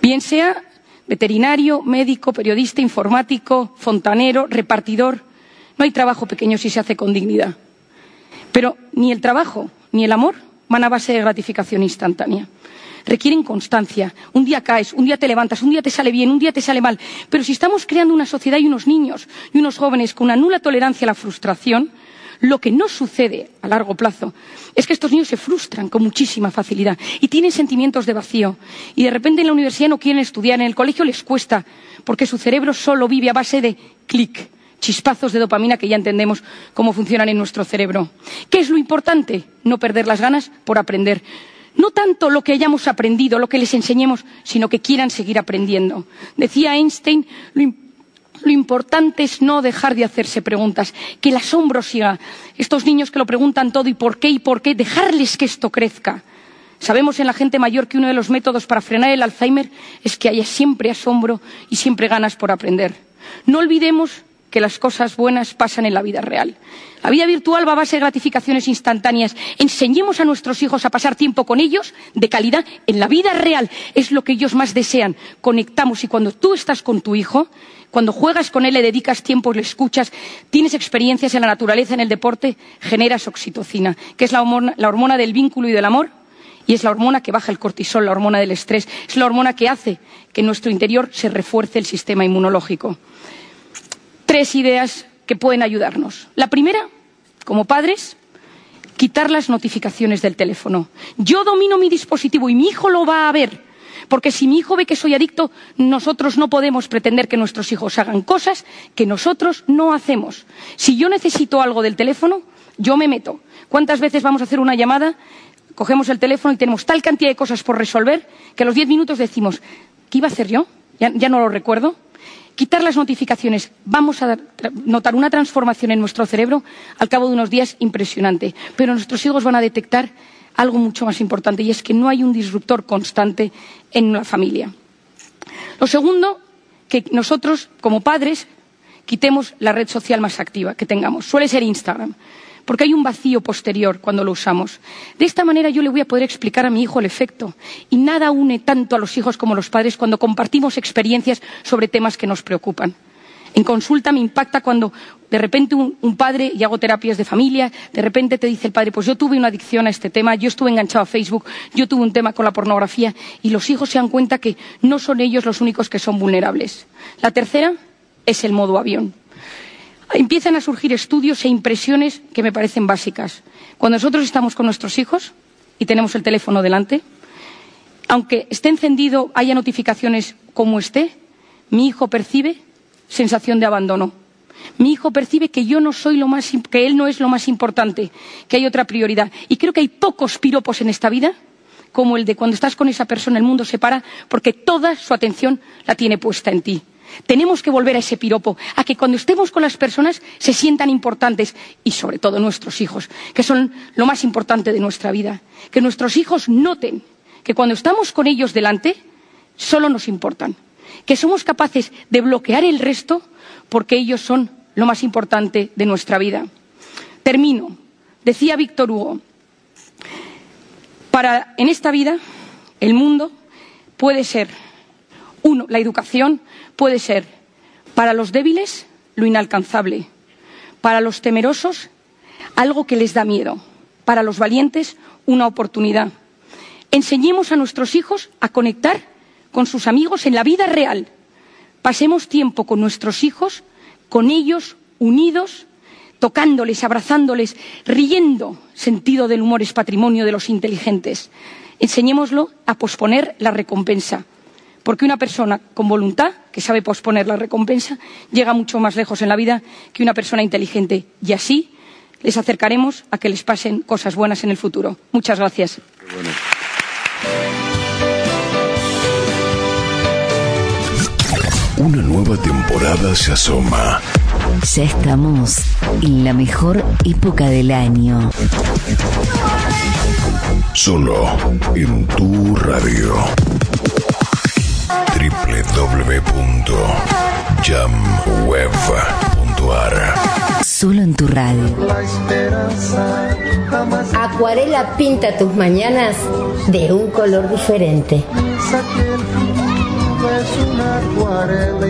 Bien sea veterinario, médico, periodista, informático, fontanero, repartidor. No hay trabajo pequeño si se hace con dignidad. Pero ni el trabajo ni el amor van a base de gratificación instantánea. Requieren constancia. Un día caes, un día te levantas, un día te sale bien, un día te sale mal. Pero si estamos creando una sociedad y unos niños y unos jóvenes con una nula tolerancia a la frustración, lo que no sucede a largo plazo es que estos niños se frustran con muchísima facilidad y tienen sentimientos de vacío. Y de repente en la universidad no quieren estudiar, en el colegio les cuesta, porque su cerebro solo vive a base de clic, chispazos de dopamina que ya entendemos cómo funcionan en nuestro cerebro. ¿Qué es lo importante? No perder las ganas por aprender. No tanto lo que hayamos aprendido, lo que les enseñemos, sino que quieran seguir aprendiendo. Decía Einstein, lo importante es no dejar de hacerse preguntas, que el asombro siga. Estos niños que lo preguntan todo y por qué y por qué, dejarles que esto crezca. Sabemos en la gente mayor que uno de los métodos para frenar el Alzheimer es que haya siempre asombro y siempre ganas por aprender. No olvidemos que las cosas buenas pasan en la vida real. La vida virtual va a base de gratificaciones instantáneas. Enseñemos a nuestros hijos a pasar tiempo con ellos de calidad en la vida real. Es lo que ellos más desean. Conectamos y cuando tú estás con tu hijo, cuando juegas con él, le dedicas tiempo, le escuchas, tienes experiencias en la naturaleza, en el deporte, generas oxitocina, que es la hormona, del vínculo y del amor, y es la hormona que baja el cortisol, la hormona del estrés, es la hormona que hace que en nuestro interior se refuerce el sistema inmunológico. Tres ideas que pueden ayudarnos. La primera, como padres, quitar las notificaciones del teléfono. Yo domino mi dispositivo y mi hijo lo va a ver porque si mi hijo ve que soy adicto, nosotros no podemos pretender que nuestros hijos hagan cosas que nosotros no hacemos. Si yo necesito algo del teléfono, yo me meto. ¿Cuántas veces vamos a hacer una llamada, cogemos el teléfono y tenemos tal cantidad de cosas por resolver que a los diez minutos decimos, ¿qué iba a hacer yo? Ya, ya no lo recuerdo. Quitar las notificaciones. Vamos a notar una transformación en nuestro cerebro al cabo de unos días impresionante. Pero nuestros hijos van a detectar algo mucho más importante y es que no hay un disruptor constante en la familia. Lo segundo, que nosotros, como padres, quitemos la red social más activa que tengamos. Suele ser Instagram, porque hay un vacío posterior cuando lo usamos. De esta manera yo le voy a poder explicar a mi hijo el efecto. Y nada une tanto a los hijos como a los padres cuando compartimos experiencias sobre temas que nos preocupan. En consulta me impacta cuando de repente un, padre, y hago terapias de familia, de repente te dice el padre, pues yo tuve una adicción a este tema, yo estuve enganchado a Facebook, yo tuve un tema con la pornografía, y los hijos se dan cuenta que no son ellos los únicos que son vulnerables. La tercera es el modo avión. Empiezan a surgir estudios e impresiones que me parecen básicas. Cuando nosotros estamos con nuestros hijos y tenemos el teléfono delante, aunque esté encendido, haya notificaciones como esté, mi hijo percibe sensación de abandono. Mi hijo percibe que yo no soy lo más, que él no es lo más importante, que hay otra prioridad. Y creo que hay pocos piropos en esta vida como el de cuando estás con esa persona el mundo se para porque toda su atención la tiene puesta en ti. Tenemos que volver a ese piropo, a que cuando estemos con las personas se sientan importantes y sobre todo nuestros hijos, que son lo más importante de nuestra vida. Que nuestros hijos noten que cuando estamos con ellos delante solo nos importan, que somos capaces de bloquear el resto porque ellos son lo más importante de nuestra vida. Termino. Decía Víctor Hugo, para, en esta vida, el mundo puede ser, uno, la educación puede ser para los débiles lo inalcanzable, para los temerosos algo que les da miedo, para los valientes una oportunidad. Enseñemos a nuestros hijos a conectar con sus amigos en la vida real. Pasemos tiempo con nuestros hijos, con ellos unidos tocándoles, abrazándoles, riendo. Sentido del humor es patrimonio de los inteligentes. Enseñémoslo a posponer la recompensa, porque una persona con voluntad, que sabe posponer la recompensa, llega mucho más lejos en la vida que una persona inteligente. Y así les acercaremos a que les pasen cosas buenas en el futuro. Muchas gracias. Una nueva temporada se asoma. Ya estamos en la mejor época del año. Solo en tu radio. www.jamweb.ar Solo en tu radio. Acuarela pinta tus mañanas de un color diferente. Piensa que el futuro es una acuarela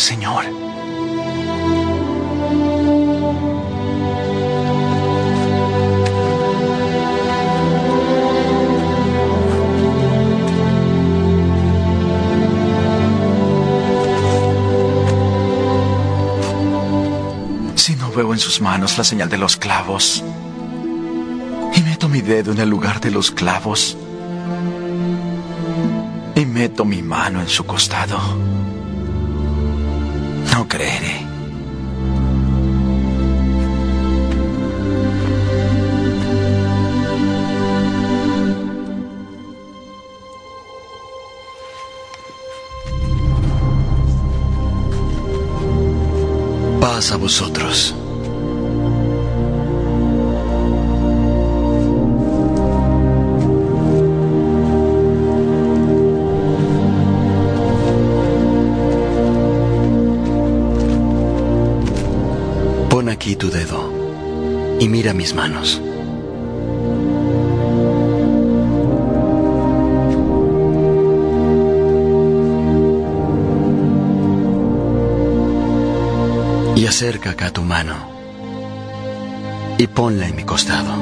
Señor. Si no veo en sus manos la señal de los clavos y meto mi dedo en el lugar de los clavos y meto mi mano en su costado. No creeré. Paz a vosotros. Tu dedo y mira mis manos. Y acerca acá tu mano y ponla en mi costado.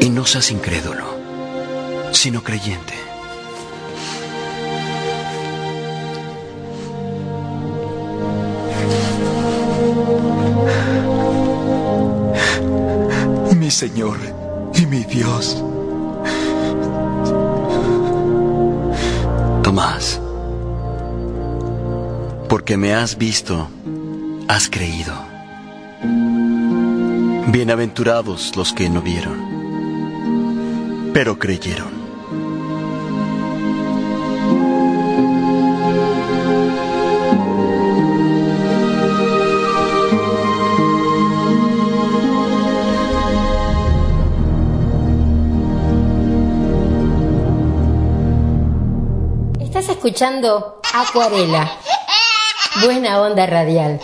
Y no seas incrédulo, sino creyente. Señor y mi Dios. Tomás, porque me has visto, has creído. Bienaventurados los que no vieron, pero creyeron. Escuchando Acuarela. Buena onda radial.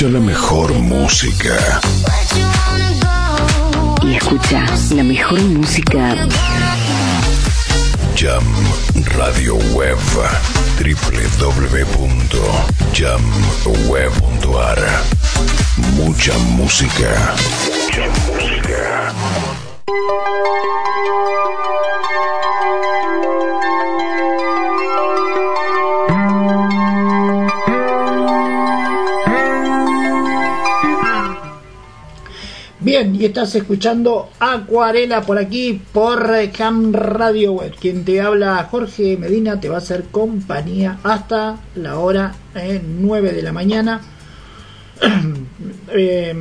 Escucha la mejor música. Y escucha la mejor música. Jam Radio Web. www.jamweb.ar. Mucha música. Mucha música. Bien, y estás escuchando Acuarela por aquí, por Cam Radio Web. Quien te habla, Jorge Medina, te va a hacer compañía hasta la hora 9 eh, de la mañana. Eh,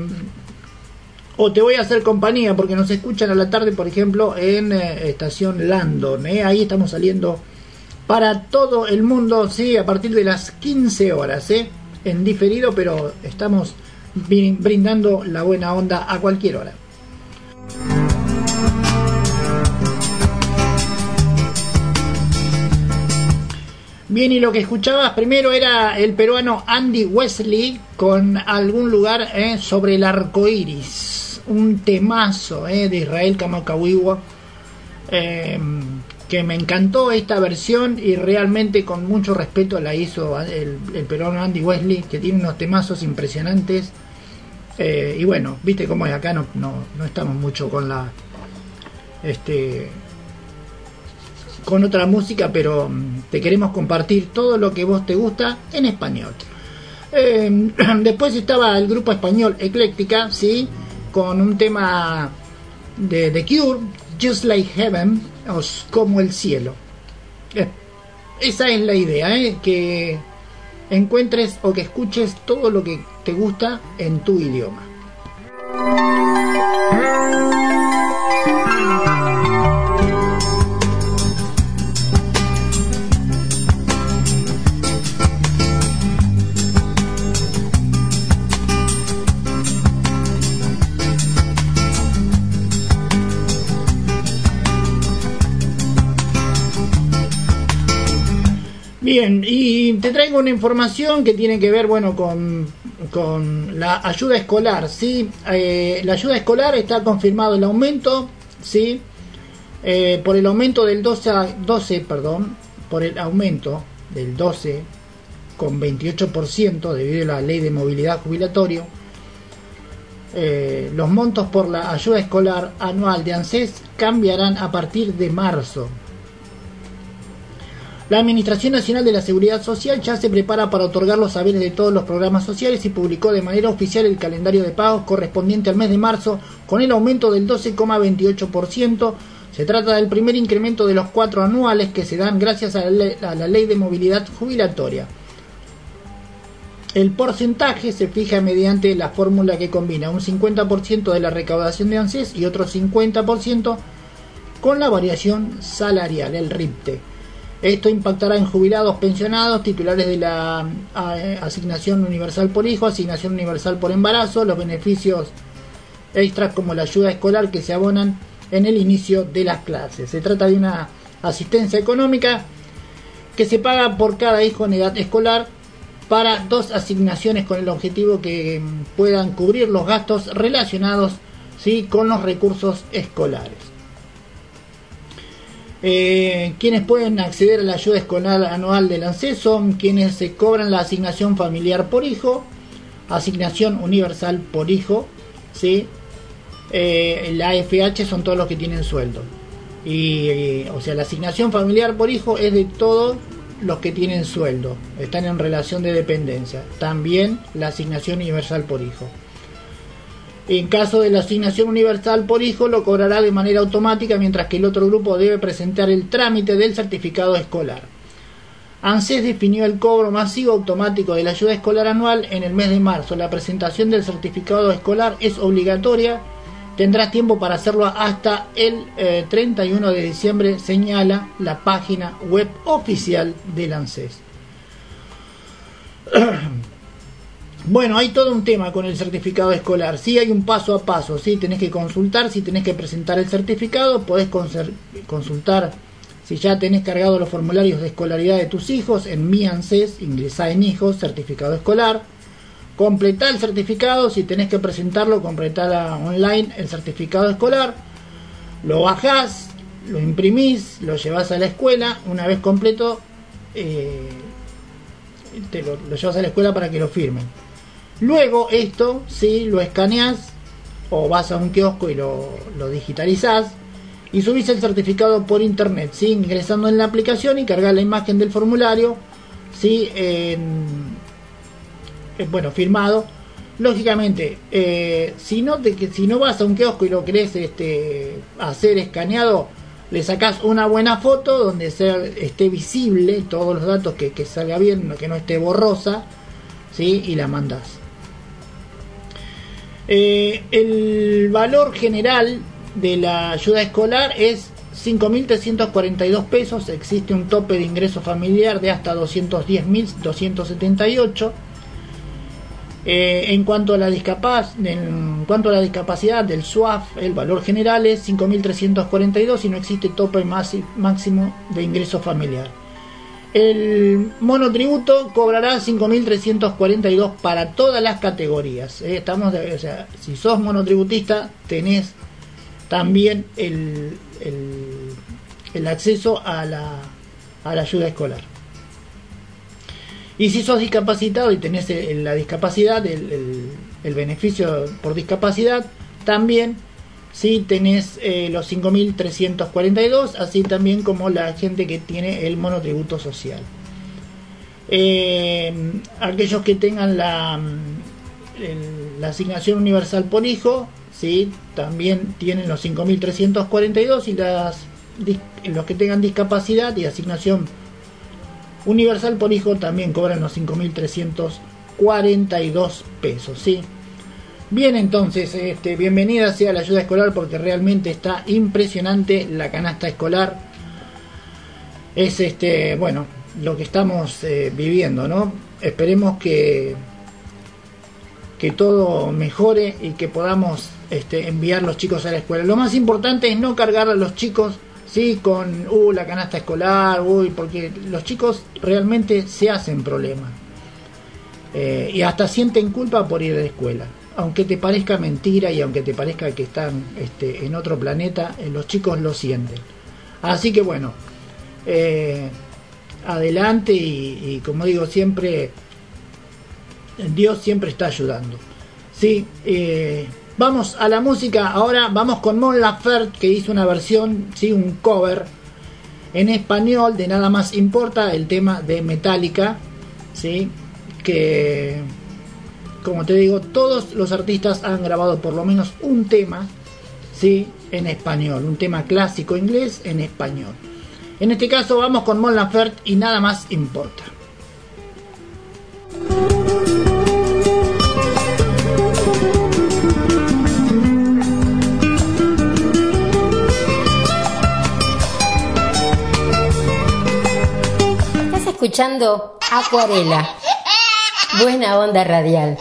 o te voy a hacer compañía porque nos escuchan a la tarde, por ejemplo, en eh, estación Landon. Ahí estamos saliendo para todo el mundo, sí, a partir de las 15 horas, en diferido, pero estamos brindando la buena onda a cualquier hora. Bien, y lo que escuchabas primero era el peruano Andy Wesley con algún lugar eh, sobre el arco iris. Un temazo eh, de Israel Kamakawiwa. Eh, que me encantó esta versión y realmente con mucho respeto la hizo el, peruano Andy Wesley, que tiene unos temazos impresionantes. Eh, y bueno, viste cómo es acá, no, no, no, estamos mucho con la. Este. con otra música, pero mm, te queremos compartir todo lo que vos te gusta en español. Eh, después estaba el grupo español Ecléctica, ¿sí? Con un tema de The Cure, Just Like Heaven, como el cielo. Eh, esa es la idea, ¿eh? que encuentres o que escuches todo lo que te gusta en tu idioma. Bien, y te traigo una información que tiene que ver, bueno, con, con la ayuda escolar, ¿sí? Eh, la ayuda escolar está confirmado el aumento, ¿sí? Eh, por el aumento del 12, 12, perdón, por el aumento del 12 con 28% debido a la ley de movilidad jubilatorio, eh, los montos por la ayuda escolar anual de ANSES cambiarán a partir de marzo. La Administración Nacional de la Seguridad Social ya se prepara para otorgar los saberes de todos los programas sociales y publicó de manera oficial el calendario de pagos correspondiente al mes de marzo con el aumento del 12,28%. Se trata del primer incremento de los cuatro anuales que se dan gracias a la, ley, de movilidad jubilatoria. El porcentaje se fija mediante la fórmula que combina un 50% de la recaudación de ANSES y otro 50% con la variación salarial, el RIPTE. Esto impactará en jubilados, pensionados, titulares de la asignación universal por hijo, asignación universal por embarazo, los beneficios extras como la ayuda escolar que se abonan en el inicio de las clases. Se trata de una asistencia económica que se paga por cada hijo en edad escolar para dos asignaciones con el objetivo que puedan cubrir los gastos relacionados ¿sí? con los recursos escolares. Eh, quienes pueden acceder a la ayuda escolar anual del ANSES son quienes se cobran la asignación familiar por hijo, asignación universal por hijo, ¿sí? Eh, la AFH son todos los que tienen sueldo. Y, eh, o sea, la asignación familiar por hijo es de todos los que tienen sueldo, están en relación de dependencia. También la asignación universal por hijo. En caso de la asignación universal por hijo, lo cobrará de manera automática, mientras que el otro grupo debe presentar el trámite del certificado escolar. ANSES definió el cobro masivo automático de la ayuda escolar anual en el mes de marzo. La presentación del certificado escolar es obligatoria. Tendrás tiempo para hacerlo hasta el 31 eh, de diciembre, señala la página web oficial del ANSES. Bueno, hay todo un tema con el certificado escolar. Sí hay un paso a paso, sí tenés que consultar, si tenés que presentar el certificado, podés consultar Si ya tenés cargado los formularios de escolaridad de tus hijos en Mi ANSES, ingresá en hijos, certificado escolar. Completá el certificado, si tenés que presentarlo, completá online el certificado escolar. Lo bajás, lo imprimís, lo llevas a la escuela. Una vez completo, eh, te lo, llevas a la escuela para que lo firmen. Luego esto, si lo escaneás o vas a un kiosco y lo, lo digitalizás, y subís el certificado por internet, ¿sí? ingresando en la aplicación y cargar la imagen del formulario, ¿sí? bueno, firmado. Lógicamente, eh, si, no te, si no vas a un kiosco y lo querés este, hacer escaneado, le sacás una buena foto donde sea, esté visible todos los datos, que, que salga bien, que no esté borrosa, ¿sí? y la mandás. Eh, el valor general de la ayuda escolar es 5.342 pesos, existe un tope de ingreso familiar de hasta 210.278. Eh, en, cuanto a la en cuanto a la discapacidad del SUAF, el valor general es 5.342 y no existe tope máximo de ingreso familiar. El monotributo cobrará 5.342 para todas las categorías. Eh, estamos o sea, si sos monotributista, tenés también el, el, acceso a la, a la ayuda escolar. Y si sos discapacitado y tenés la discapacidad, el, el, beneficio por discapacidad, también si tenés eh, los 5.342, así también como la gente que tiene el monotributo social. Eh, aquellos que tengan la, la asignación universal por hijo, ¿sí? también tienen los 5.342 y las, los que tengan discapacidad y asignación universal por hijo también cobran los 5.342 pesos. ¿sí? Bien, entonces, este, bienvenida sea la ayuda escolar porque realmente está impresionante la canasta escolar. Es este, bueno, lo que estamos eh, viviendo, ¿no? Esperemos que que todo mejore y que podamos este, enviar los chicos a la escuela. Lo más importante es no cargar a los chicos sí con uh, la canasta escolar, uy, porque los chicos realmente se hacen problemas. Eh, y hasta sienten culpa por ir a la escuela. Aunque te parezca mentira y aunque te parezca que están este, en otro planeta, eh, los chicos lo sienten. Así que bueno, eh, adelante y como digo siempre, Dios siempre está ayudando. Sí, eh, vamos a la música. Ahora vamos con Mon Laferte que hizo una versión, sí, un cover en español de Nada más importa el tema de Metallica, sí, que como te digo, todos los artistas han grabado por lo menos un tema, sí, en español, un tema clásico inglés en español. En este caso vamos con Mon y Nada más importa. escuchando Acuarela. Buena onda radial.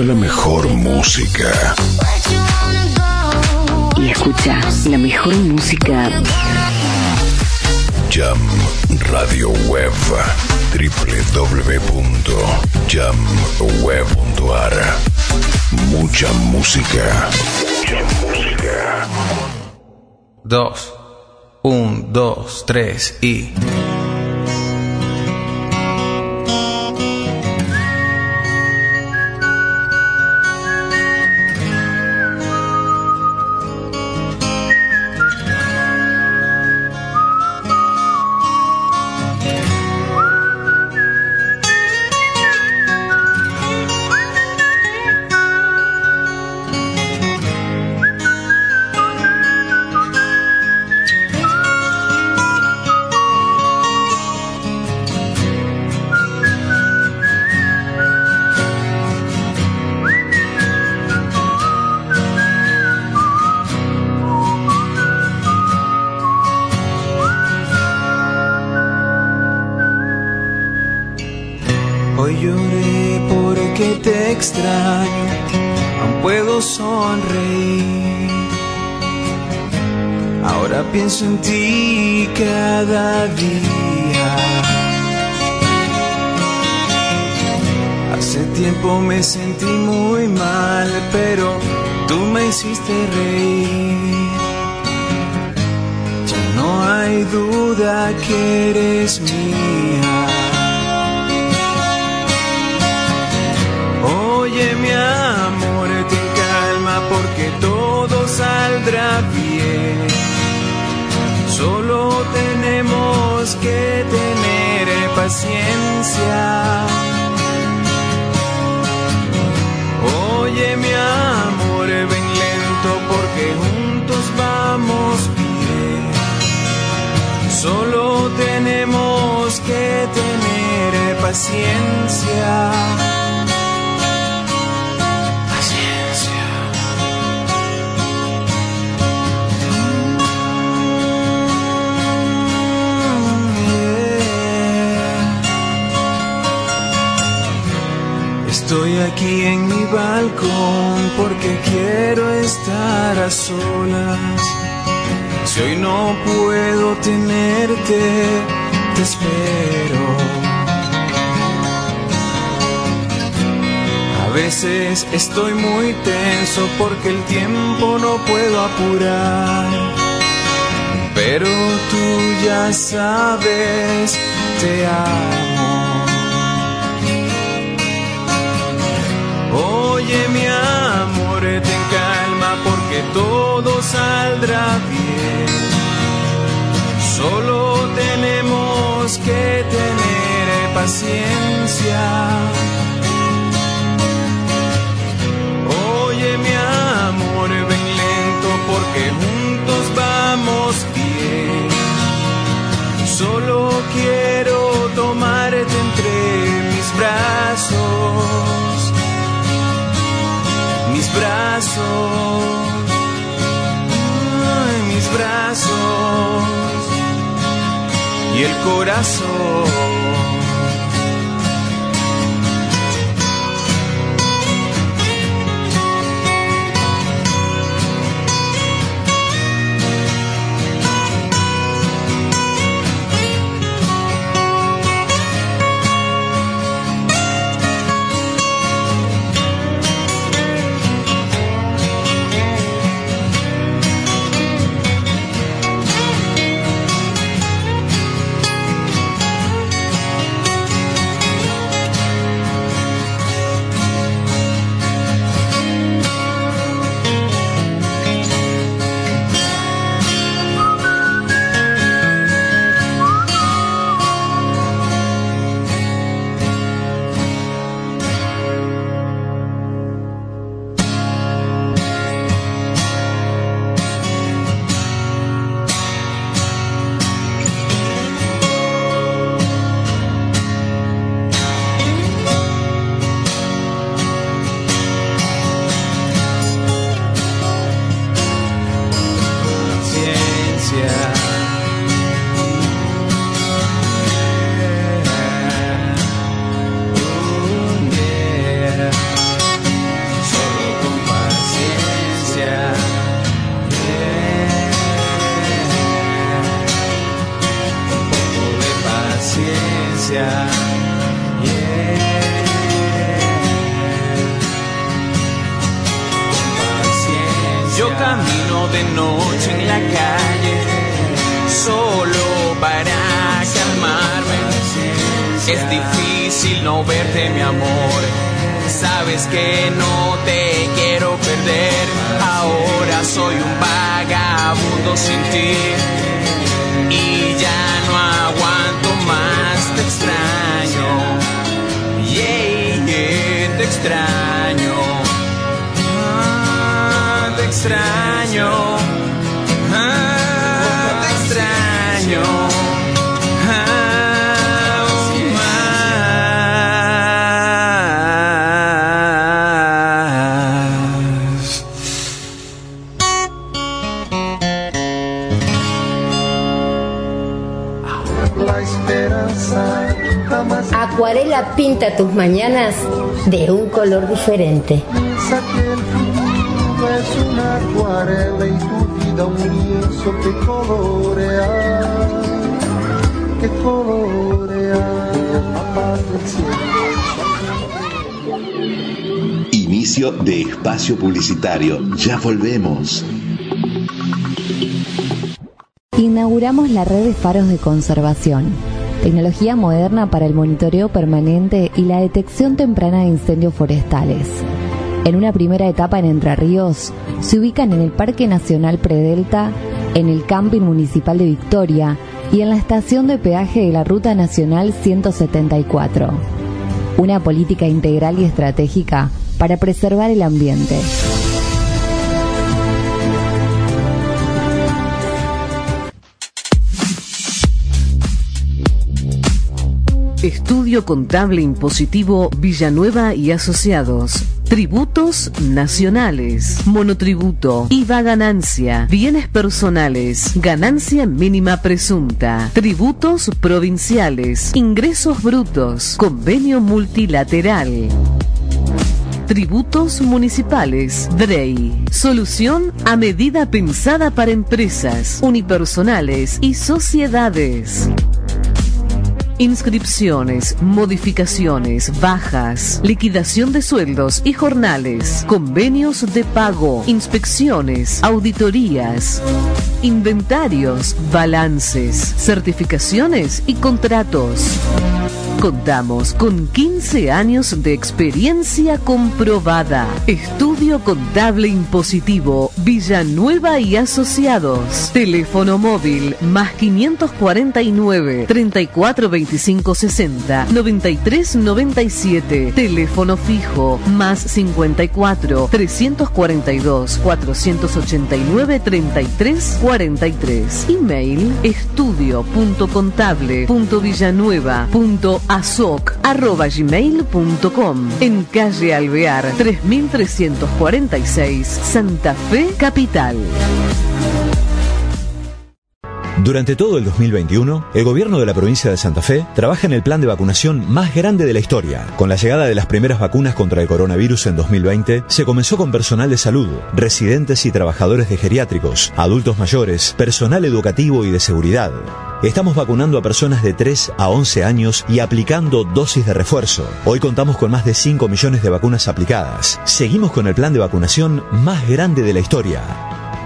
La mejor música. Y escucha la mejor música. Jam Radio Web www.jamweb.ar Mucha música. Mucha música. Dos, un, dos, tres y. brazos y el corazón. Publicitario. Ya volvemos. Inauguramos la red de faros de conservación, tecnología moderna para el monitoreo permanente y la detección temprana de incendios forestales. En una primera etapa en Entre Ríos, se ubican en el Parque Nacional Predelta, en el Camping Municipal de Victoria y en la estación de peaje de la Ruta Nacional 174. Una política integral y estratégica para preservar el ambiente. Estudio Contable Impositivo Villanueva y Asociados. Tributos nacionales, monotributo, IVA ganancia, bienes personales, ganancia mínima presunta, tributos provinciales, ingresos brutos, convenio multilateral. Tributos municipales, DREI. Solución a medida pensada para empresas, unipersonales y sociedades. Inscripciones, modificaciones, bajas, liquidación de sueldos y jornales, convenios de pago, inspecciones, auditorías, inventarios, balances, certificaciones y contratos. Contamos con 15 años de experiencia comprobada. Estudio Contable Impositivo Villanueva y Asociados. Teléfono móvil más 549 34 25 60 93 97. Teléfono fijo más 54 342 489 33 43. Email estudio.contable.villanueva.asoc.gmail.com En calle Alvear 3346 Santa Fe Capital. Durante todo el 2021, el gobierno de la provincia de Santa Fe trabaja en el plan de vacunación más grande de la historia. Con la llegada de las primeras vacunas contra el coronavirus en 2020, se comenzó con personal de salud, residentes y trabajadores de geriátricos, adultos mayores, personal educativo y de seguridad. Estamos vacunando a personas de 3 a 11 años y aplicando dosis de refuerzo. Hoy contamos con más de 5 millones de vacunas aplicadas. Seguimos con el plan de vacunación más grande de la historia.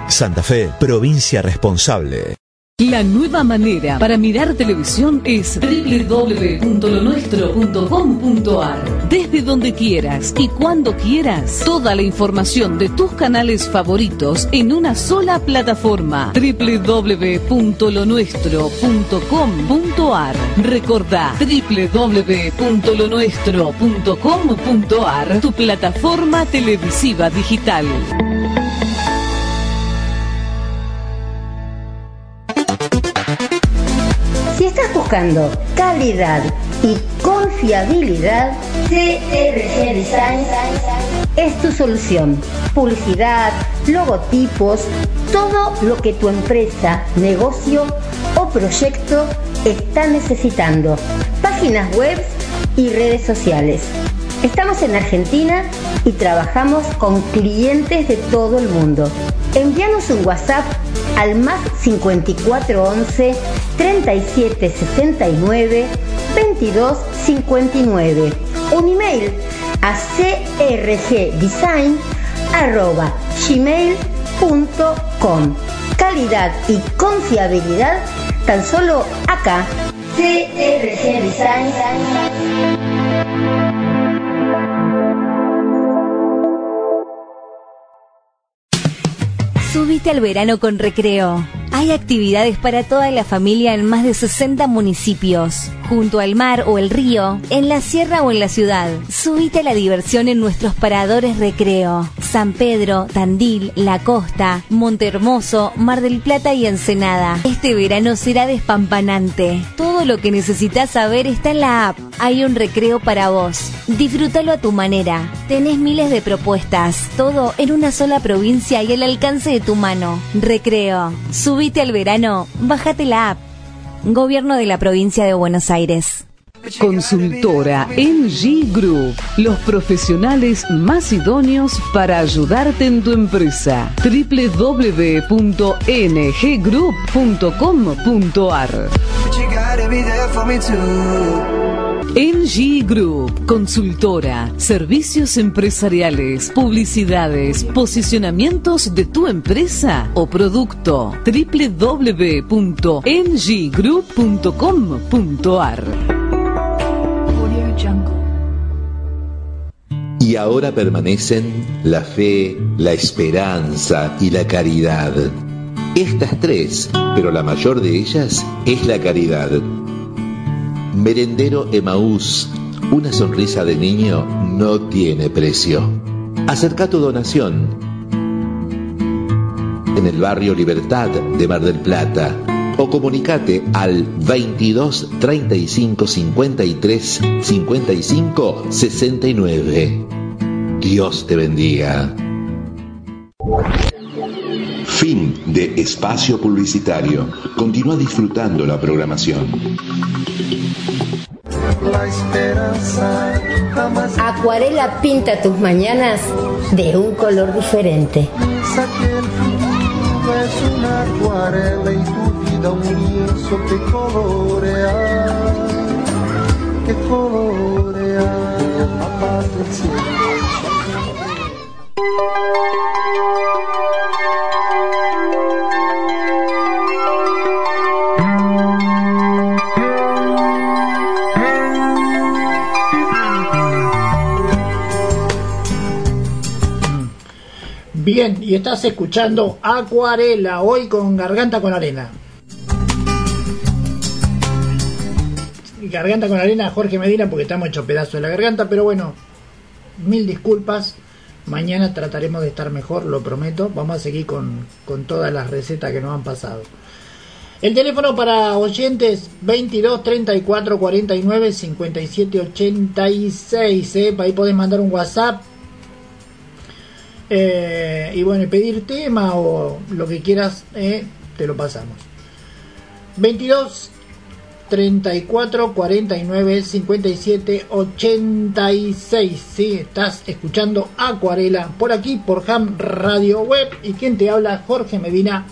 Santa Fe, provincia responsable. La nueva manera para mirar televisión es www.lonuestro.com.ar. Desde donde quieras y cuando quieras, toda la información de tus canales favoritos en una sola plataforma. www.lonuestro.com.ar. Recordá www.lonuestro.com.ar, tu plataforma televisiva digital. Estás buscando calidad y confiabilidad, CRG Design es tu solución. Publicidad, logotipos, todo lo que tu empresa, negocio o proyecto está necesitando. Páginas web y redes sociales. Estamos en Argentina y trabajamos con clientes de todo el mundo. Envíanos un WhatsApp al más 5411 3769 2259. Un email a crgdesign.gmail.com. Calidad y confiabilidad tan solo acá. CRG. Subite al verano con recreo. Hay actividades para toda la familia en más de 60 municipios, junto al mar o el río, en la sierra o en la ciudad. Subite a la diversión en nuestros paradores recreo. San Pedro, Tandil, La Costa, Montehermoso, Mar del Plata y Ensenada. Este verano será despampanante. Todo lo que necesitas saber está en la app. Hay un recreo para vos. Disfrútalo a tu manera. Tenés miles de propuestas, todo en una sola provincia y al alcance de tu mano. Recreo. Subite al verano, bájate la app. Gobierno de la provincia de Buenos Aires. Consultora NG Group. Los profesionales más idóneos para ayudarte en tu empresa. www.nggroup.com.ar NG Group, consultora, servicios empresariales, publicidades, posicionamientos de tu empresa o producto. www.nggroup.com.ar Y ahora permanecen la fe, la esperanza y la caridad. Estas tres, pero la mayor de ellas es la caridad. Merendero Emaús, una sonrisa de niño no tiene precio. Acerca tu donación en el barrio Libertad de Mar del Plata o comunicate al 22 35 53 55 69. Dios te bendiga. Fin de espacio publicitario. Continúa disfrutando la programación. Acuarela pinta tus mañanas de un color diferente. es una acuarela y tu vida un lienzo que colorea, que colorea, aparte el cielo. Bien, y estás escuchando Acuarela, hoy con Garganta con Arena. Garganta con Arena, Jorge Medina, porque estamos hecho pedazo de la garganta, pero bueno, mil disculpas. Mañana trataremos de estar mejor, lo prometo. Vamos a seguir con, con todas las recetas que nos han pasado. El teléfono para oyentes 22 34 49 57 86. ¿eh? Ahí podés mandar un WhatsApp. Eh, y bueno, pedir tema o lo que quieras, eh, te lo pasamos. 22 34 49 57 86. Sí, estás escuchando Acuarela por aquí, por Ham Radio Web. Y quien te habla, Jorge Medina.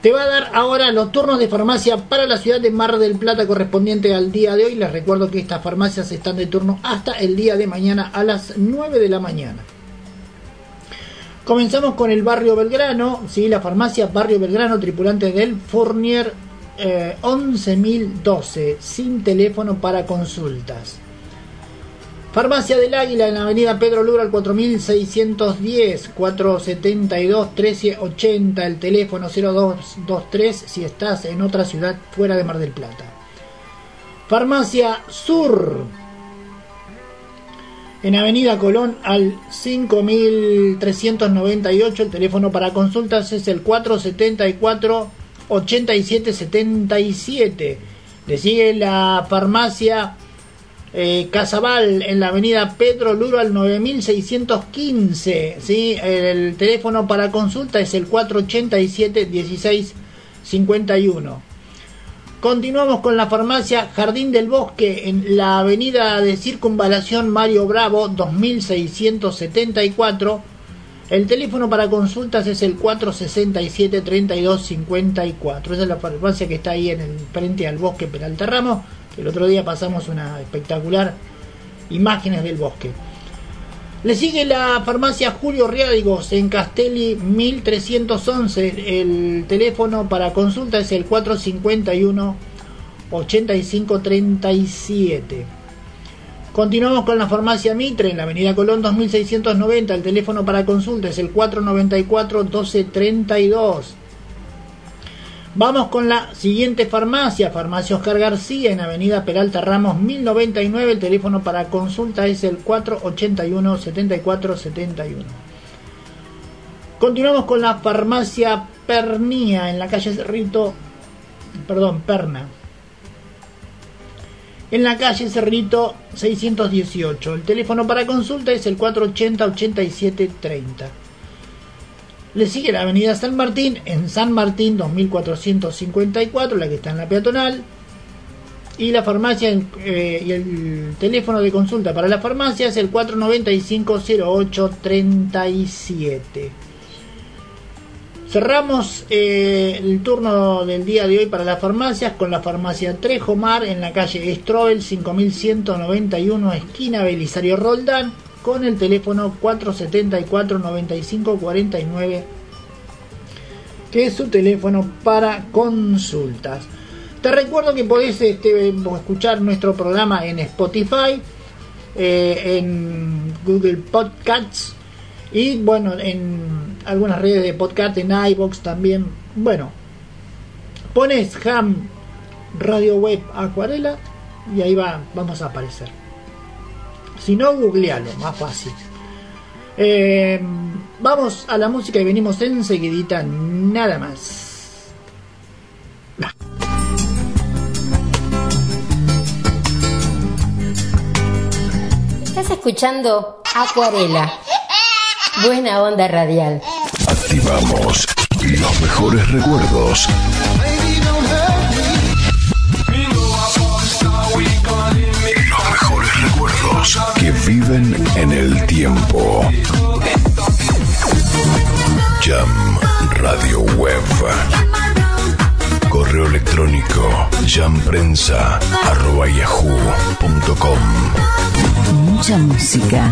Te va a dar ahora los turnos de farmacia para la ciudad de Mar del Plata correspondiente al día de hoy. Les recuerdo que estas farmacias están de turno hasta el día de mañana a las 9 de la mañana. Comenzamos con el barrio Belgrano, ¿sí? la farmacia Barrio Belgrano, tripulante del Fournier eh, 11.012, sin teléfono para consultas. Farmacia del Águila en la avenida Pedro Lura al 4610 472 1380, el teléfono 0223 si estás en otra ciudad fuera de Mar del Plata. Farmacia Sur en Avenida Colón al 5398, el teléfono para consultas es el 474 8777. Le sigue la farmacia eh, Casabal en la avenida Pedro Luro al 9615. ¿sí? El teléfono para consulta es el 487 1651. Continuamos con la farmacia Jardín del Bosque en la avenida de Circunvalación Mario Bravo 2674. El teléfono para consultas es el 467-3254. Esa es la farmacia que está ahí en el frente al bosque Peralta Ramos. El otro día pasamos una espectacular imágenes del bosque. Le sigue la farmacia Julio Riadigos en Castelli 1311. El teléfono para consulta es el 451 8537. Continuamos con la farmacia Mitre en la avenida Colón 2690. El teléfono para consulta es el 494 1232. Vamos con la siguiente farmacia, Farmacia Oscar García, en Avenida Peralta Ramos 1099. El teléfono para consulta es el 481-7471. Continuamos con la Farmacia Pernía, en la calle Cerrito, perdón, Perna. En la calle Cerrito 618. El teléfono para consulta es el 480-8730. Le sigue la avenida San Martín, en San Martín 2454, la que está en la peatonal. Y la farmacia eh, y el teléfono de consulta para la farmacia es el 495-0837. Cerramos eh, el turno del día de hoy para las farmacias con la farmacia Trejomar en la calle Estroel 5191 esquina Belisario Roldán con el teléfono 474 9549 que es su teléfono para consultas. Te recuerdo que podés este, escuchar nuestro programa en Spotify, eh, en Google Podcasts y bueno, en algunas redes de podcast, en iBox también. Bueno, pones Ham Radio Web Acuarela y ahí va, vamos a aparecer. Si no, googlealo, más fácil. Eh, vamos a la música y venimos enseguidita, nada más. Estás escuchando Acuarela. Buena onda radial. Activamos los mejores recuerdos. jamprensa.yahoo.com Mucha música.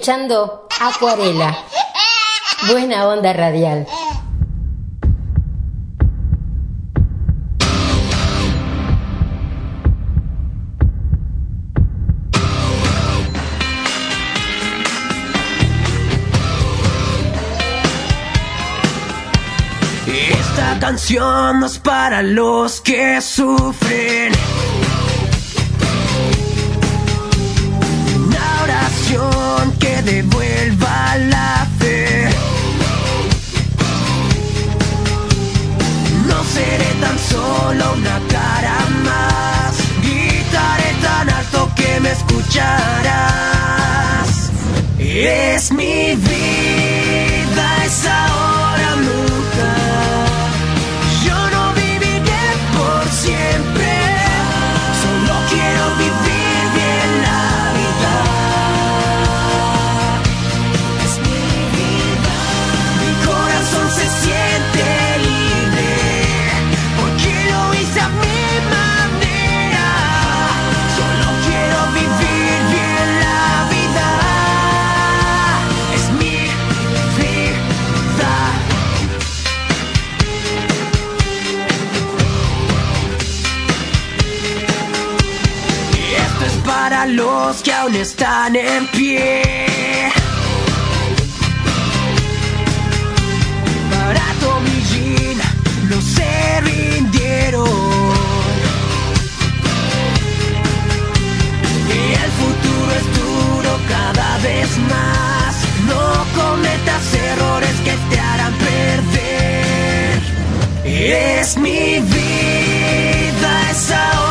Escuchando Acuarela. Buena onda radial. Esta canción no es para los que sufren. Una oración que devuelva la fe. No seré tan solo una cara más. Gritaré tan alto que me escucharás. Es mi vida, es ahora los que aún están en pie. Para Jean, no se rindieron. Y el futuro es duro cada vez más. No cometas errores que te harán perder. Es mi vida, es ahora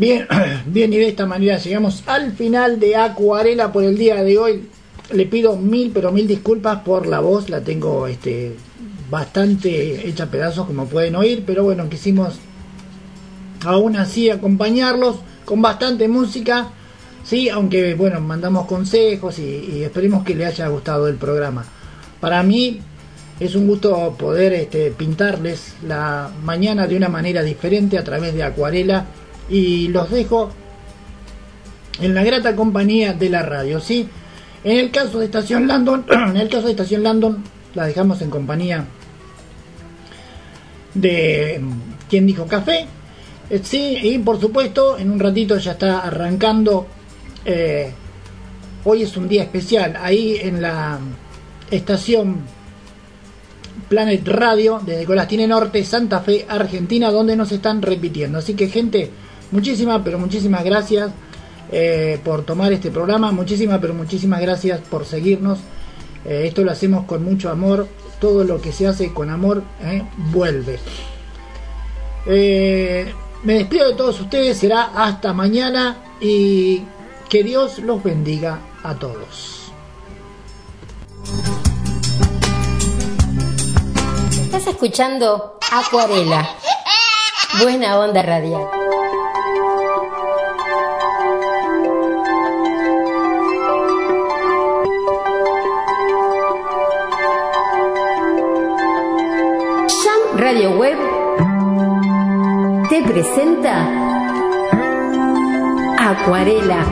Bien, bien, y de esta manera llegamos al final de Acuarela por el día de hoy. Le pido mil, pero mil disculpas por la voz, la tengo este, bastante hecha pedazos, como pueden oír, pero bueno, quisimos aún así acompañarlos con bastante música, sí, aunque bueno, mandamos consejos y, y esperemos que les haya gustado el programa. Para mí es un gusto poder este, pintarles la mañana de una manera diferente a través de Acuarela y los dejo en la grata compañía de la radio, ¿sí? En el caso de Estación Landon, en el caso de Estación Landon, la dejamos en compañía de mm, quien dijo café, Eh, sí, y por supuesto, en un ratito ya está arrancando. eh, hoy es un día especial, ahí en la estación Planet Radio desde Colastine Norte, Santa Fe, Argentina, donde nos están repitiendo. Así que gente, muchísimas, pero muchísimas gracias eh, por tomar este programa, muchísimas, pero muchísimas gracias por seguirnos. Eh, esto lo hacemos con mucho amor, todo lo que se hace con amor eh, vuelve. Me despido de todos ustedes, será hasta mañana y que Dios los bendiga a todos. Estás escuchando Acuarela. Buena onda radial. Radio Web te presenta Acuarela.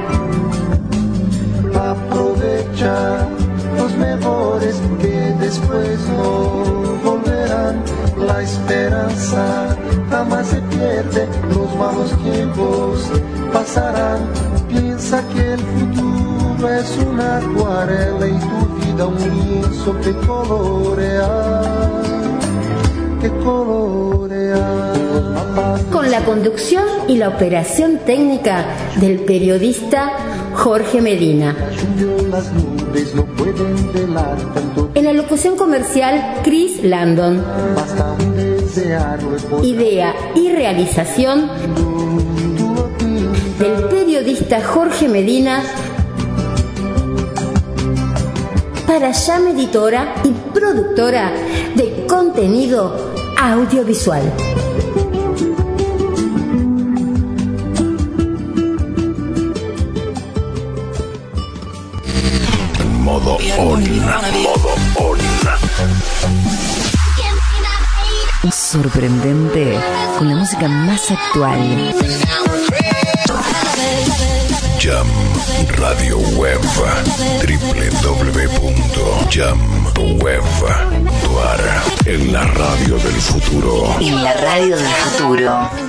Aprovecha los mejores que después no volverán. La esperanza jamás se pierde, los malos tiempos pasarán. Piensa que el futuro es una acuarela y tu vida un lienzo que colorea, Con la conducción y la operación técnica del periodista Jorge Medina. En la locución comercial, Chris Landon. Idea y realización del periodista Jorge Medina para Llama Editora y productora de contenido audiovisual. Modo on. Modo on. Sorprendente con la música más actual. Jam Radio Web. www.jamweb.ar En la radio del futuro. En la radio del futuro.